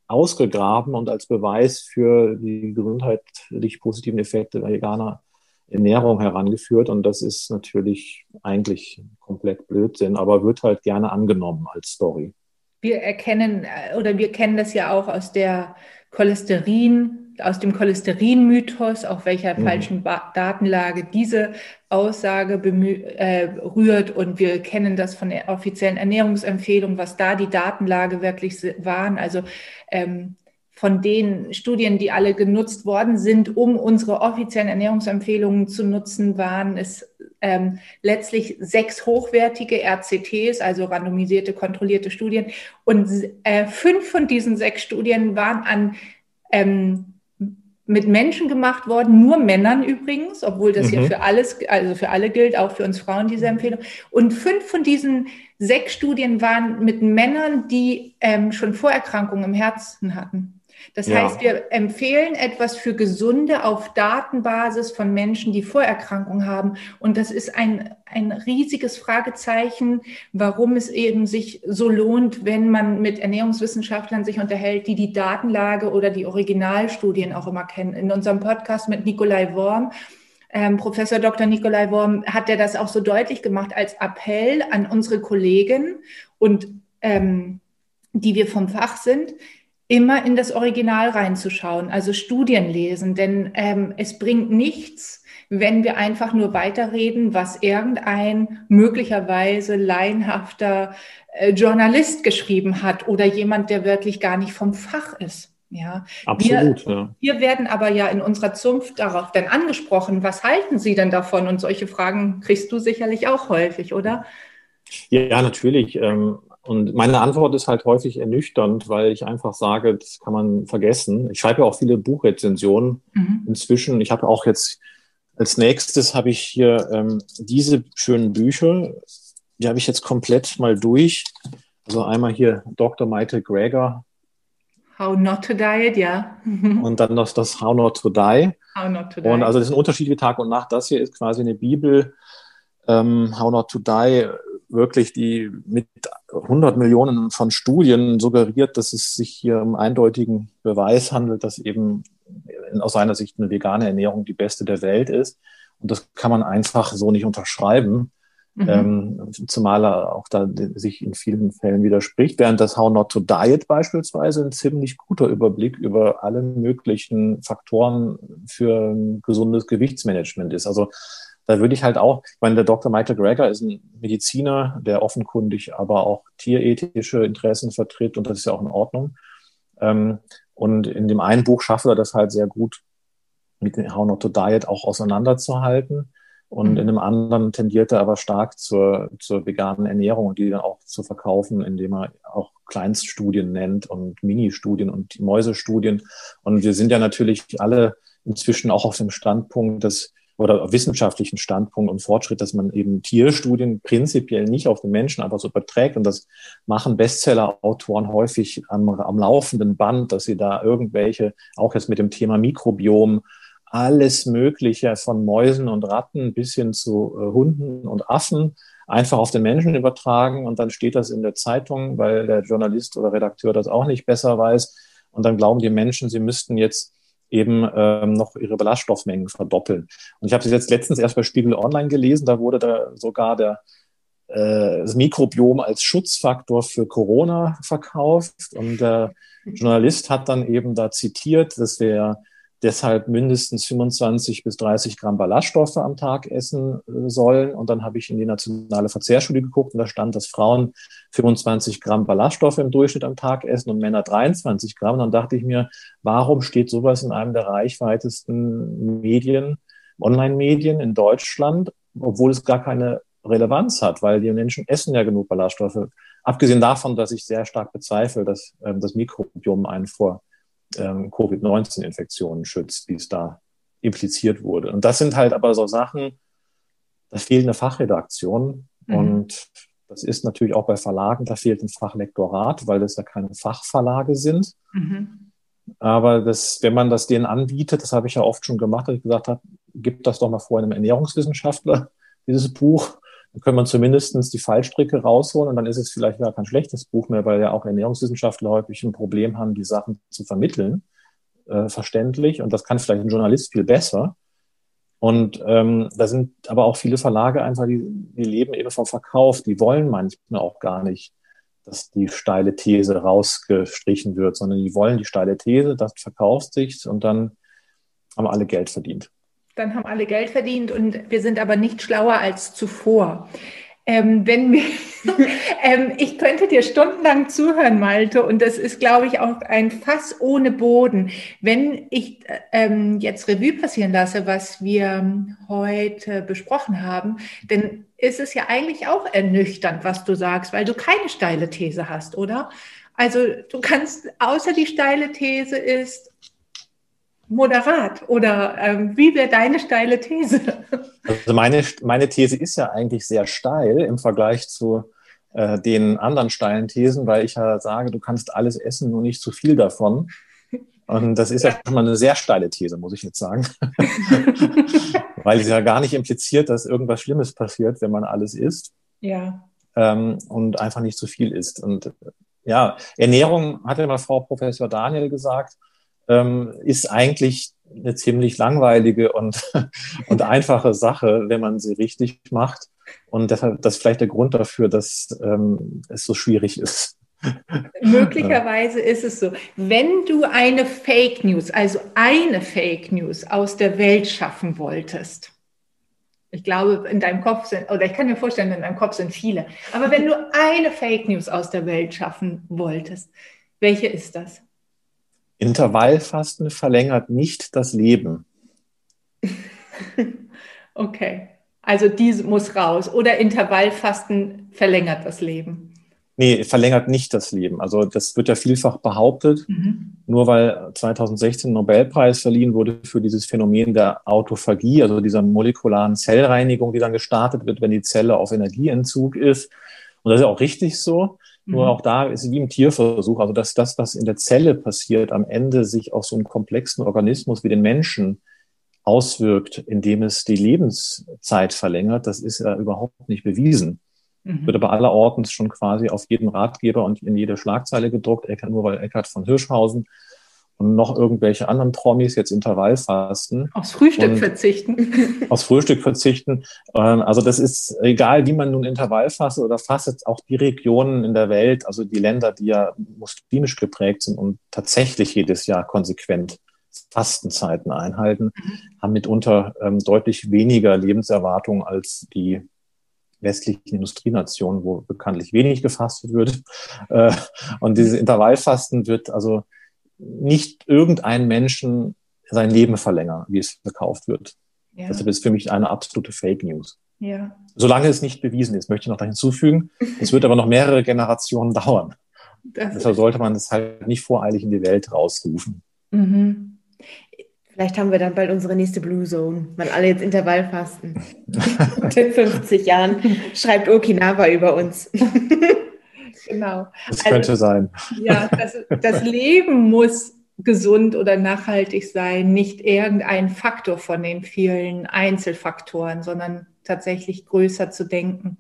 ausgegraben und als Beweis für die gesundheitlich positiven Effekte veganer Ernährung herangeführt. Und das ist natürlich eigentlich komplett Blödsinn, aber wird halt gerne angenommen als Story. Wir erkennen äh, oder wir kennen das ja auch aus der Cholesterin, aus dem Cholesterin-Mythos, auf welcher mhm. falschen ba Datenlage diese Aussage äh, rührt. Und wir kennen das von der offiziellen Ernährungsempfehlung, was da die Datenlage wirklich waren. Also ähm, von den Studien, die alle genutzt worden sind, um unsere offiziellen Ernährungsempfehlungen zu nutzen, waren es ähm, letztlich sechs hochwertige RCTs, also randomisierte, kontrollierte Studien. Und äh, fünf von diesen sechs Studien waren an ähm, mit Menschen gemacht worden, nur Männern übrigens, obwohl das mhm. ja für alles, also für alle gilt, auch für uns Frauen diese Empfehlung. Und fünf von diesen sechs Studien waren mit Männern, die ähm, schon Vorerkrankungen im Herzen hatten. Das ja. heißt, wir empfehlen etwas für Gesunde auf Datenbasis von Menschen, die Vorerkrankungen haben. Und das ist ein, ein riesiges Fragezeichen, warum es eben sich so lohnt, wenn man mit Ernährungswissenschaftlern sich unterhält, die die Datenlage oder die Originalstudien auch immer kennen. In unserem Podcast mit Nikolai Worm ähm, Professor Dr. Nikolai Worm hat er das auch so deutlich gemacht als Appell an unsere Kollegen und ähm, die wir vom Fach sind, immer in das Original reinzuschauen, also Studien lesen, denn ähm, es bringt nichts, wenn wir einfach nur weiterreden, was irgendein möglicherweise laienhafter äh, Journalist geschrieben hat oder jemand, der wirklich gar nicht vom Fach ist. Ja, absolut. Wir, ja. wir werden aber ja in unserer Zunft darauf dann angesprochen. Was halten Sie denn davon? Und solche Fragen kriegst du sicherlich auch häufig, oder? Ja, natürlich. Ähm, und meine Antwort ist halt häufig ernüchternd, weil ich einfach sage, das kann man vergessen. Ich schreibe ja auch viele Buchrezensionen mhm. inzwischen. Ich habe auch jetzt als nächstes habe ich hier ähm, diese schönen Bücher. Die habe ich jetzt komplett mal durch. Also einmal hier Dr. Michael Greger. How Not to Diet, ja. und dann noch das How Not to Die. How Not to Die. Und also das ist ein Unterschied wie Tag und Nacht. Das hier ist quasi eine Bibel. Ähm, How Not to Die wirklich die mit 100 Millionen von Studien suggeriert, dass es sich hier um eindeutigen Beweis handelt, dass eben aus seiner Sicht eine vegane Ernährung die beste der Welt ist. Und das kann man einfach so nicht unterschreiben. Mhm. Ähm, zumal er auch da sich in vielen Fällen widerspricht, während das How Not to Diet beispielsweise ein ziemlich guter Überblick über alle möglichen Faktoren für ein gesundes Gewichtsmanagement ist. Also da würde ich halt auch, ich meine, der Dr. Michael Greger ist ein Mediziner, der offenkundig aber auch tierethische Interessen vertritt und das ist ja auch in Ordnung. Ähm, und in dem einen Buch schafft er das halt sehr gut, mit dem How Not to Diet auch auseinanderzuhalten. Und mhm. in einem anderen tendiert er aber stark zur, zur veganen Ernährung und die dann auch zu verkaufen, indem er auch Kleinststudien nennt und Ministudien und Mäusestudien. Und wir sind ja natürlich alle inzwischen auch auf dem Standpunkt, dass oder wissenschaftlichen Standpunkt und Fortschritt, dass man eben Tierstudien prinzipiell nicht auf den Menschen einfach so überträgt. Und das machen Bestseller-Autoren häufig am, am laufenden Band, dass sie da irgendwelche, auch jetzt mit dem Thema Mikrobiom, alles Mögliche von Mäusen und Ratten bis hin zu äh, Hunden und Affen einfach auf den Menschen übertragen und dann steht das in der Zeitung, weil der Journalist oder Redakteur das auch nicht besser weiß. Und dann glauben die Menschen, sie müssten jetzt eben ähm, noch ihre Ballaststoffmengen verdoppeln. Und ich habe es jetzt letztens erst bei Spiegel Online gelesen, da wurde da sogar der, äh, das Mikrobiom als Schutzfaktor für Corona verkauft. Und der Journalist hat dann eben da zitiert, dass wir deshalb mindestens 25 bis 30 Gramm Ballaststoffe am Tag essen äh, sollen. Und dann habe ich in die nationale Verzehrstudie geguckt und da stand, dass Frauen 25 Gramm Ballaststoffe im Durchschnitt am Tag essen und Männer 23 Gramm. Und dann dachte ich mir, warum steht sowas in einem der reichweitesten Medien, Online-Medien in Deutschland, obwohl es gar keine Relevanz hat, weil die Menschen essen ja genug Ballaststoffe. Abgesehen davon, dass ich sehr stark bezweifle, dass ähm, das Mikrobiom einen vor ähm, Covid-19-Infektionen schützt, wie es da impliziert wurde. Und das sind halt aber so Sachen, da fehlt eine Fachredaktion mhm. und das ist natürlich auch bei Verlagen, da fehlt ein Fachlektorat, weil das ja keine Fachverlage sind. Mhm. Aber das, wenn man das denen anbietet, das habe ich ja oft schon gemacht, dass ich gesagt habe, gib das doch mal vor einem Ernährungswissenschaftler, dieses Buch. Dann kann man zumindest die Fallstricke rausholen und dann ist es vielleicht gar kein schlechtes Buch mehr, weil ja auch Ernährungswissenschaftler häufig ein Problem haben, die Sachen zu vermitteln, äh, verständlich. Und das kann vielleicht ein Journalist viel besser. Und ähm, da sind aber auch viele Verlage einfach, die, die leben eben vom Verkauf. Die wollen manchmal auch gar nicht, dass die steile These rausgestrichen wird, sondern die wollen die steile These, das verkauft sich und dann haben alle Geld verdient dann haben alle Geld verdient und wir sind aber nicht schlauer als zuvor. Ähm, wenn wir, ähm, ich könnte dir stundenlang zuhören, Malte, und das ist, glaube ich, auch ein Fass ohne Boden. Wenn ich ähm, jetzt Revue passieren lasse, was wir heute besprochen haben, dann ist es ja eigentlich auch ernüchternd, was du sagst, weil du keine steile These hast, oder? Also du kannst, außer die steile These ist, moderat oder ähm, wie wäre deine steile These? Also meine, meine These ist ja eigentlich sehr steil im Vergleich zu äh, den anderen steilen Thesen, weil ich ja sage, du kannst alles essen, nur nicht zu viel davon. Und das ist ja, ja schon mal eine sehr steile These, muss ich jetzt sagen. weil sie ja gar nicht impliziert, dass irgendwas Schlimmes passiert, wenn man alles isst. Ja. Ähm, und einfach nicht zu viel isst. Und ja, Ernährung, hat ja mal Frau Professor Daniel gesagt, ähm, ist eigentlich eine ziemlich langweilige und, und einfache Sache, wenn man sie richtig macht. Und deshalb, das ist vielleicht der Grund dafür, dass ähm, es so schwierig ist. Möglicherweise ist es so. Wenn du eine Fake News, also eine Fake News aus der Welt schaffen wolltest, ich glaube, in deinem Kopf sind, oder ich kann mir vorstellen, in deinem Kopf sind viele, aber wenn du eine Fake News aus der Welt schaffen wolltest, welche ist das? Intervallfasten verlängert nicht das Leben. okay. Also diese muss raus. Oder Intervallfasten verlängert das Leben. Nee, verlängert nicht das Leben. Also das wird ja vielfach behauptet, mhm. nur weil 2016 ein Nobelpreis verliehen wurde für dieses Phänomen der Autophagie, also dieser molekularen Zellreinigung, die dann gestartet wird, wenn die Zelle auf Energieentzug ist. Und das ist auch richtig so. Nur mhm. auch da ist es wie im Tierversuch, also dass das, was in der Zelle passiert, am Ende sich auf so einen komplexen Organismus wie den Menschen auswirkt, indem es die Lebenszeit verlängert, das ist ja überhaupt nicht bewiesen. Mhm. Wird aber allerortens schon quasi auf jeden Ratgeber und in jede Schlagzeile gedruckt, nur weil Eckhard von Hirschhausen und noch irgendwelche anderen Promis jetzt Intervallfasten. Aufs Frühstück verzichten. Aufs Frühstück verzichten. Ähm, also das ist egal, wie man nun Intervall fastet oder fastet, auch die Regionen in der Welt, also die Länder, die ja muslimisch geprägt sind und tatsächlich jedes Jahr konsequent Fastenzeiten einhalten, mhm. haben mitunter ähm, deutlich weniger Lebenserwartung als die westlichen Industrienationen, wo bekanntlich wenig gefastet wird. Äh, und dieses Intervallfasten wird also nicht irgendein Menschen sein Leben verlängern, wie es verkauft wird. Ja. Deshalb ist für mich eine absolute Fake News. Ja. Solange es nicht bewiesen ist, möchte ich noch da hinzufügen. Es wird aber noch mehrere Generationen dauern. Das Deshalb sollte man es halt nicht voreilig in die Welt rausrufen. Mhm. Vielleicht haben wir dann bald unsere nächste Blue Zone, weil alle jetzt Intervall fasten. in 50 Jahren schreibt Okinawa über uns. genau. Das könnte also, sein. Ja, das, das Leben muss gesund oder nachhaltig sein, nicht irgendein Faktor von den vielen Einzelfaktoren, sondern tatsächlich größer zu denken.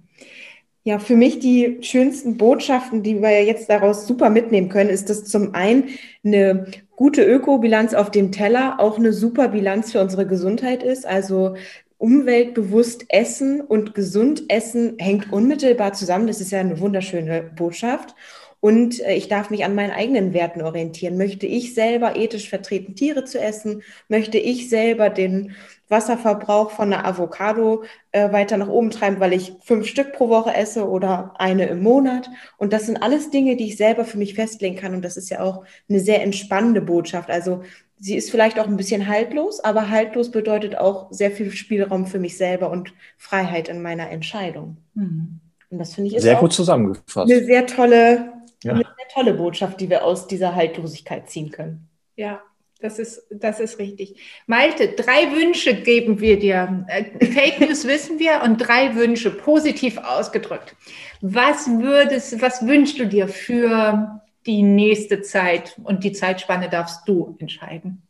Ja, für mich die schönsten Botschaften, die wir jetzt daraus super mitnehmen können, ist, dass zum einen eine gute Ökobilanz auf dem Teller auch eine super Bilanz für unsere Gesundheit ist. Also umweltbewusst essen und gesund essen hängt unmittelbar zusammen. Das ist ja eine wunderschöne Botschaft. Und äh, ich darf mich an meinen eigenen Werten orientieren. Möchte ich selber ethisch vertreten, Tiere zu essen? Möchte ich selber den Wasserverbrauch von einer Avocado äh, weiter nach oben treiben, weil ich fünf Stück pro Woche esse oder eine im Monat? Und das sind alles Dinge, die ich selber für mich festlegen kann. Und das ist ja auch eine sehr entspannende Botschaft. Also sie ist vielleicht auch ein bisschen haltlos, aber haltlos bedeutet auch sehr viel Spielraum für mich selber und Freiheit in meiner Entscheidung. Mhm. Und das finde ich ist sehr gut zusammengefasst. Eine sehr tolle ja. Eine sehr tolle Botschaft, die wir aus dieser Haltlosigkeit ziehen können. Ja, das ist, das ist richtig. Malte, drei Wünsche geben wir dir. Äh, Fake News wissen wir und drei Wünsche positiv ausgedrückt. Was würdest, was wünschst du dir für die nächste Zeit? Und die Zeitspanne darfst du entscheiden.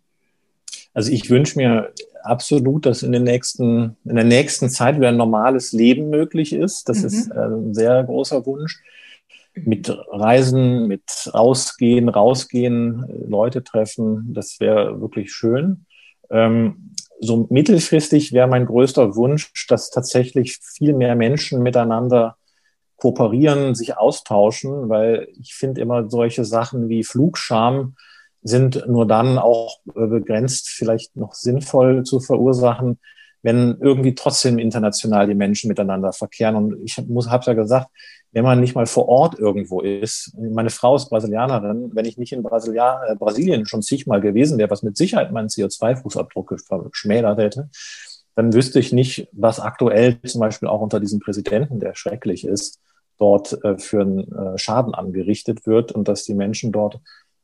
Also ich wünsche mir absolut, dass in, den nächsten, in der nächsten Zeit wieder ein normales Leben möglich ist. Das mhm. ist äh, ein sehr großer Wunsch mit Reisen, mit Rausgehen, Rausgehen, Leute treffen, das wäre wirklich schön. Ähm, so mittelfristig wäre mein größter Wunsch, dass tatsächlich viel mehr Menschen miteinander kooperieren, sich austauschen, weil ich finde immer solche Sachen wie Flugscham sind nur dann auch begrenzt vielleicht noch sinnvoll zu verursachen, wenn irgendwie trotzdem international die Menschen miteinander verkehren. Und ich habe ja gesagt, wenn man nicht mal vor Ort irgendwo ist. Meine Frau ist Brasilianerin. Wenn ich nicht in Brasilia, äh, Brasilien schon zigmal gewesen wäre, was mit Sicherheit meinen CO2-Fußabdruck geschmälert hätte, dann wüsste ich nicht, was aktuell zum Beispiel auch unter diesem Präsidenten, der schrecklich ist, dort äh, für einen äh, Schaden angerichtet wird und dass die Menschen dort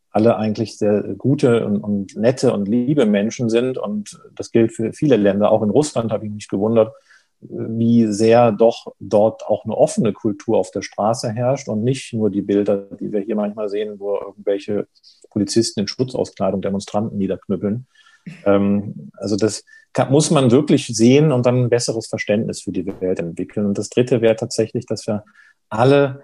alle eigentlich sehr gute und, und nette und liebe Menschen sind. Und das gilt für viele Länder. Auch in Russland habe ich mich gewundert, wie sehr doch dort auch eine offene Kultur auf der Straße herrscht und nicht nur die Bilder, die wir hier manchmal sehen, wo irgendwelche Polizisten in Schutzauskleidung Demonstranten niederknüppeln. Ähm, also das kann, muss man wirklich sehen und dann ein besseres Verständnis für die Welt entwickeln. Und das Dritte wäre tatsächlich, dass wir alle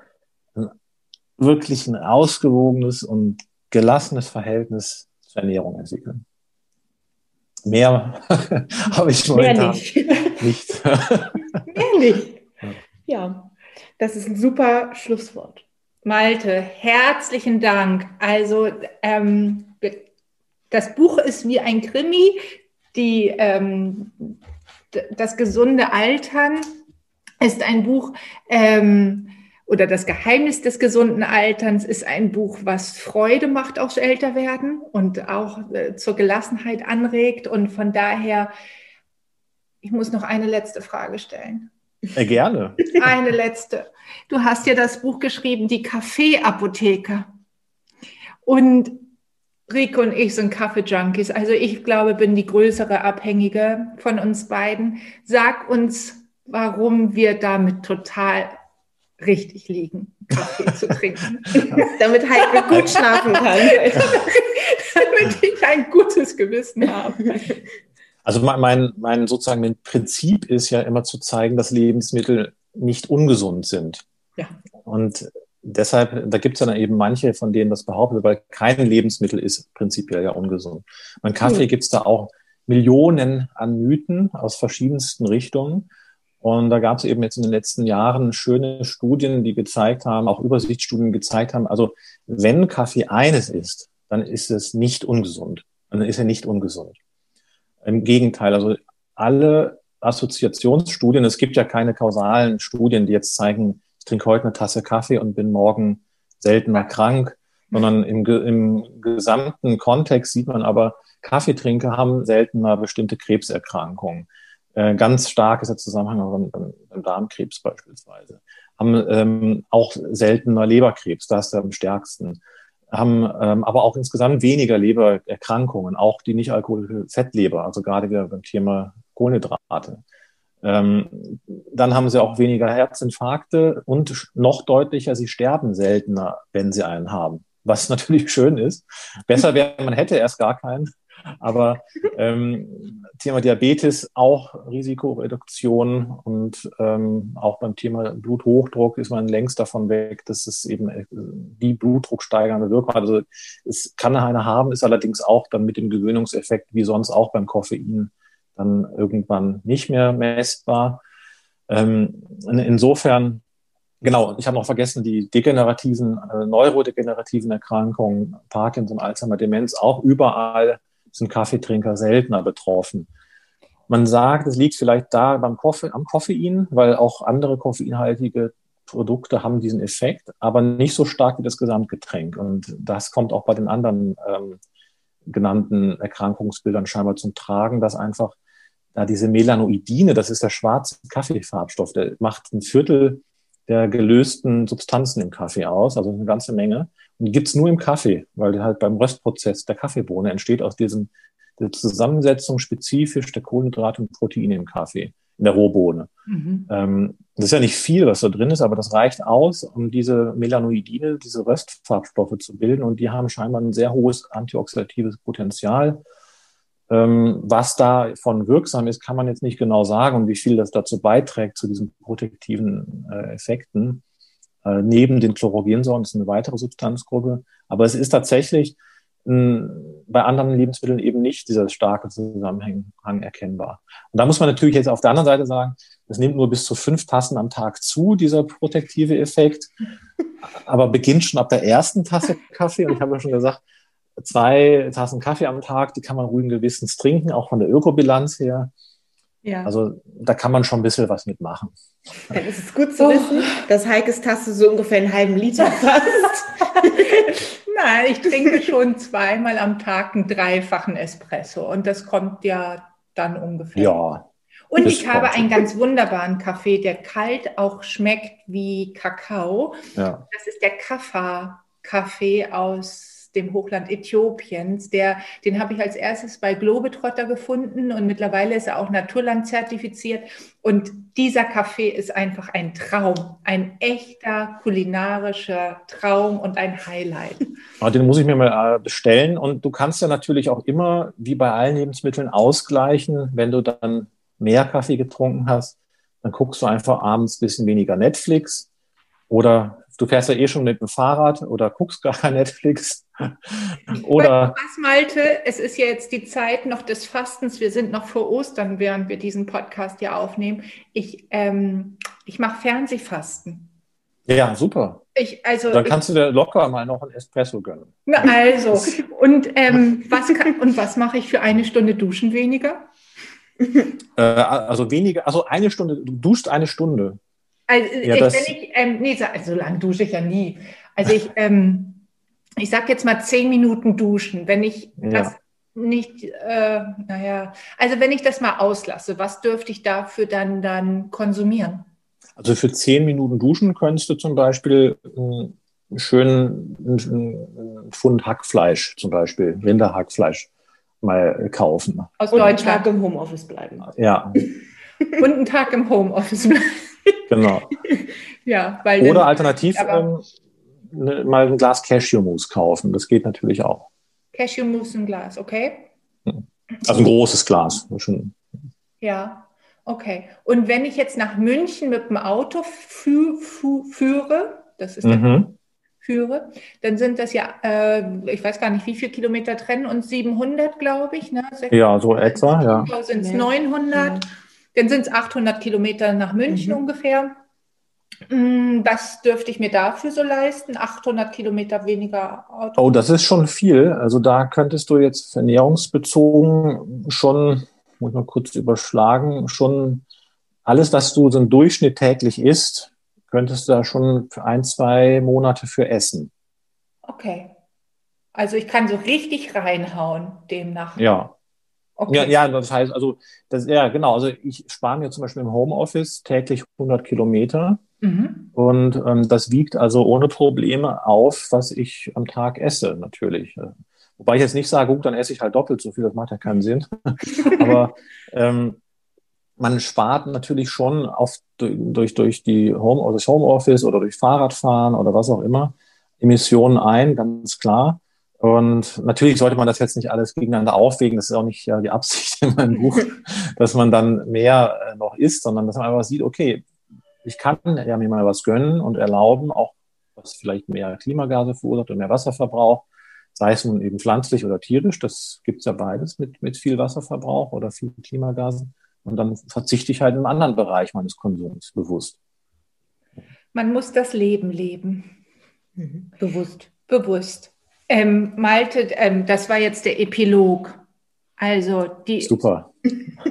wirklich ein ausgewogenes und gelassenes Verhältnis zur Ernährung entwickeln. Mehr habe ich momentan nicht. nicht. Mehr nicht. Ja, das ist ein super Schlusswort. Malte, herzlichen Dank. Also ähm, das Buch ist wie ein Krimi, die, ähm, das gesunde Altern ist ein Buch, ähm, oder das Geheimnis des gesunden Alterns ist ein Buch, was Freude macht aufs Älterwerden und auch äh, zur Gelassenheit anregt. Und von daher, ich muss noch eine letzte Frage stellen. Ja, gerne. Eine letzte. Du hast ja das Buch geschrieben, die Kaffeeapotheke. Und Rico und ich sind Kaffee-Junkies. Also ich glaube, bin die größere Abhängige von uns beiden. Sag uns, warum wir damit total richtig liegen, Kaffee zu trinken. Damit Heike gut schlafen kann. Damit ich ein gutes Gewissen habe. Also mein, mein sozusagen mein Prinzip ist ja immer zu zeigen, dass Lebensmittel nicht ungesund sind. Ja. Und deshalb, da gibt es dann eben manche, von denen das behauptet, weil kein Lebensmittel ist prinzipiell ja ungesund. Beim Kaffee hm. gibt es da auch Millionen an Mythen aus verschiedensten Richtungen. Und da gab es eben jetzt in den letzten Jahren schöne Studien, die gezeigt haben, auch Übersichtsstudien gezeigt haben, also wenn Kaffee eines ist, dann ist es nicht ungesund. Dann ist er nicht ungesund. Im Gegenteil, also alle Assoziationsstudien, es gibt ja keine kausalen Studien, die jetzt zeigen, ich trinke heute eine Tasse Kaffee und bin morgen seltener krank, sondern im, im gesamten Kontext sieht man aber, Kaffeetrinker haben seltener bestimmte Krebserkrankungen. Äh, ganz stark ist der Zusammenhang beim, beim Darmkrebs beispielsweise. Haben ähm, auch seltener Leberkrebs, da ist am stärksten. haben ähm, aber auch insgesamt weniger Lebererkrankungen, auch die nicht alkoholische Fettleber, also gerade beim Thema Kohlenhydrate. Ähm, dann haben sie auch weniger Herzinfarkte und noch deutlicher, sie sterben seltener, wenn sie einen haben. Was natürlich schön ist. Besser wäre, man hätte erst gar keinen. Aber ähm, Thema Diabetes auch Risikoreduktion und ähm, auch beim Thema Bluthochdruck ist man längst davon weg, dass es eben äh, die blutdrucksteigernde Wirkung hat. Also es kann eine haben, ist allerdings auch dann mit dem Gewöhnungseffekt wie sonst auch beim Koffein dann irgendwann nicht mehr messbar. Ähm, insofern, genau, ich habe noch vergessen, die degenerativen, äh, neurodegenerativen Erkrankungen, Parkinson, Alzheimer, Demenz, auch überall sind Kaffeetrinker seltener betroffen. Man sagt, es liegt vielleicht da beim Koffe, am Koffein, weil auch andere koffeinhaltige Produkte haben diesen Effekt, aber nicht so stark wie das Gesamtgetränk. Und das kommt auch bei den anderen ähm, genannten Erkrankungsbildern scheinbar zum Tragen, dass einfach da diese Melanoidine, das ist der schwarze Kaffeefarbstoff, der macht ein Viertel der gelösten Substanzen im Kaffee aus, also eine ganze Menge. Die gibt's nur im Kaffee, weil halt beim Röstprozess der Kaffeebohne entsteht aus diesem der Zusammensetzung spezifisch der Kohlenhydrate und Proteine im Kaffee, in der Rohbohne. Mhm. Ähm, das ist ja nicht viel, was da drin ist, aber das reicht aus, um diese Melanoidine, diese Röstfarbstoffe zu bilden. Und die haben scheinbar ein sehr hohes antioxidatives Potenzial ähm, was davon wirksam ist, kann man jetzt nicht genau sagen und wie viel das dazu beiträgt, zu diesen protektiven äh, Effekten. Äh, neben den Chlorogensäuren ist eine weitere Substanzgruppe. Aber es ist tatsächlich mh, bei anderen Lebensmitteln eben nicht dieser starke Zusammenhang erkennbar. Und da muss man natürlich jetzt auf der anderen Seite sagen, es nimmt nur bis zu fünf Tassen am Tag zu, dieser protektive Effekt, aber beginnt schon ab der ersten Tasse Kaffee. Und ich habe ja schon gesagt, zwei Tassen Kaffee am Tag, die kann man ruhigen Gewissens trinken, auch von der Ökobilanz her. Ja. Also da kann man schon ein bisschen was mitmachen. Dann ist es gut zu wissen, dass Heikes Tasse so ungefähr einen halben Liter fasst. Nein, ich trinke schon zweimal am Tag einen dreifachen Espresso und das kommt ja dann ungefähr. Ja. Und ich habe einen ganz wunderbaren Kaffee, der kalt auch schmeckt wie Kakao. Ja. Das ist der Kaffa-Kaffee aus dem Hochland Äthiopiens. Der, den habe ich als erstes bei Globetrotter gefunden und mittlerweile ist er auch Naturland zertifiziert. Und dieser Kaffee ist einfach ein Traum, ein echter kulinarischer Traum und ein Highlight. Den muss ich mir mal äh, bestellen. Und du kannst ja natürlich auch immer, wie bei allen Lebensmitteln, ausgleichen, wenn du dann mehr Kaffee getrunken hast. Dann guckst du einfach abends ein bisschen weniger Netflix oder du fährst ja eh schon mit dem Fahrrad oder guckst gar kein Netflix. oder was, Malte, es ist ja jetzt die Zeit noch des Fastens. Wir sind noch vor Ostern, während wir diesen Podcast ja aufnehmen. Ich, ähm, ich mache Fernsehfasten. Ja, super. Ich, also, Dann kannst ich, du dir locker mal noch ein Espresso gönnen. Also, und, ähm, was, kann, und was mache ich für eine Stunde Duschen weniger? Äh, also weniger, also eine Stunde, du duschst eine Stunde. Also, ja, ich, wenn ich, ähm, nee, so, so lange dusche ich ja nie. Also ich, ähm, ich sag jetzt mal zehn Minuten duschen. Wenn ich ja. das nicht, äh, naja, also wenn ich das mal auslasse, was dürfte ich dafür dann, dann konsumieren? Also für zehn Minuten duschen könntest du zum Beispiel einen schönen einen Pfund Hackfleisch, zum Beispiel Rinderhackfleisch, mal kaufen. Aus Und einen Tag im Homeoffice bleiben. Ja. Und einen Tag im Homeoffice bleiben. Genau. ja, weil Oder alternativ ähm, ne, mal ein Glas Cashewmus kaufen. Das geht natürlich auch. Cashewmus ein Glas, okay? Hm. Also ein großes Glas. Schon. Ja, okay. Und wenn ich jetzt nach München mit dem Auto fü fü führe, das ist mhm. der führe, dann sind das ja, äh, ich weiß gar nicht, wie viele Kilometer trennen uns, 700, glaube ich. Ne? ja, so etwa, ja. Sind es 900? Ja. Dann sind es 800 Kilometer nach München mhm. ungefähr. Mm, was dürfte ich mir dafür so leisten? 800 Kilometer weniger Auto? Oh, das ist schon viel. Also da könntest du jetzt ernährungsbezogen schon, muss mal kurz überschlagen, schon alles, was du so im Durchschnitt täglich isst, könntest du da schon für ein, zwei Monate für essen. Okay. Also ich kann so richtig reinhauen demnach. Ja. Okay. Ja, ja, das heißt, also, das, ja, genau. Also, ich spare mir zum Beispiel im Homeoffice täglich 100 Kilometer. Mhm. Und ähm, das wiegt also ohne Probleme auf, was ich am Tag esse, natürlich. Wobei ich jetzt nicht sage, gut, dann esse ich halt doppelt so viel, das macht ja keinen Sinn. Aber ähm, man spart natürlich schon auf, durch, durch die Home, also das Homeoffice oder durch Fahrradfahren oder was auch immer Emissionen ein, ganz klar. Und natürlich sollte man das jetzt nicht alles gegeneinander aufwägen. Das ist auch nicht ja, die Absicht in meinem Buch, dass man dann mehr äh, noch isst, sondern dass man einfach sieht, okay, ich kann ja mir mal was gönnen und erlauben, auch was vielleicht mehr Klimagase verursacht und mehr Wasserverbrauch, sei es nun eben pflanzlich oder tierisch. Das gibt's ja beides mit, mit viel Wasserverbrauch oder viel Klimagasen. Und dann verzichte ich halt im anderen Bereich meines Konsums bewusst. Man muss das Leben leben. Mhm. Bewusst. Bewusst. Ähm, Malte, ähm, das war jetzt der Epilog. Also die. Super.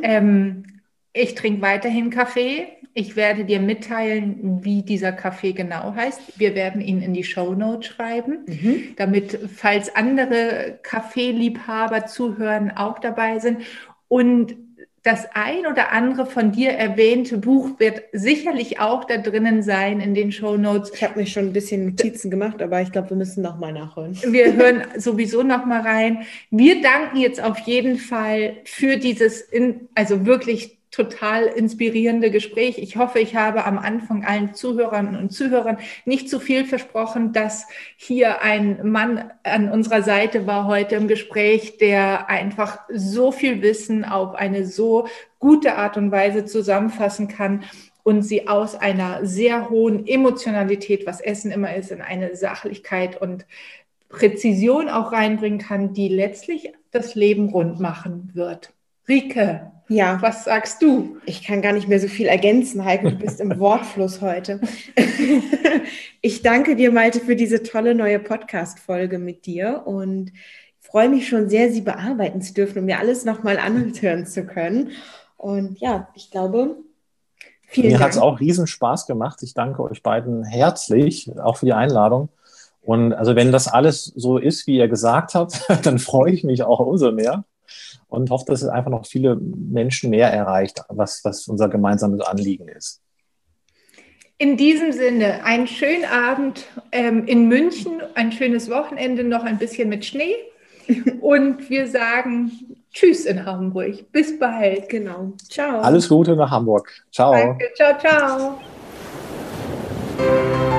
Ähm, ich trinke weiterhin Kaffee. Ich werde dir mitteilen, wie dieser Kaffee genau heißt. Wir werden ihn in die Show Notes schreiben, mhm. damit, falls andere Kaffeeliebhaber zuhören, auch dabei sind. Und das ein oder andere von dir erwähnte Buch wird sicherlich auch da drinnen sein in den Show Notes. Ich habe mir schon ein bisschen Notizen gemacht, aber ich glaube, wir müssen noch mal nachholen. Wir hören sowieso noch mal rein. Wir danken jetzt auf jeden Fall für dieses, also wirklich total inspirierende Gespräch. Ich hoffe, ich habe am Anfang allen Zuhörern und Zuhörern nicht zu viel versprochen, dass hier ein Mann an unserer Seite war heute im Gespräch, der einfach so viel Wissen auf eine so gute Art und Weise zusammenfassen kann und sie aus einer sehr hohen Emotionalität, was Essen immer ist, in eine Sachlichkeit und Präzision auch reinbringen kann, die letztlich das Leben rund machen wird. Rike, ja. Was sagst du? Ich kann gar nicht mehr so viel ergänzen, Heike. Du bist im Wortfluss heute. ich danke dir, Malte, für diese tolle neue Podcast-Folge mit dir und freue mich schon sehr, sie bearbeiten zu dürfen und mir alles nochmal anhören zu können. Und ja, ich glaube, vielen Mir hat es auch riesen Spaß gemacht. Ich danke euch beiden herzlich, auch für die Einladung. Und also wenn das alles so ist, wie ihr gesagt habt, dann freue ich mich auch umso mehr und hoffe, dass es einfach noch viele Menschen mehr erreicht, was, was unser gemeinsames Anliegen ist. In diesem Sinne, einen schönen Abend ähm, in München, ein schönes Wochenende, noch ein bisschen mit Schnee. Und wir sagen Tschüss in Hamburg. Bis bald. Genau. Ciao. Alles Gute nach Hamburg. Ciao. Danke. Ciao, ciao.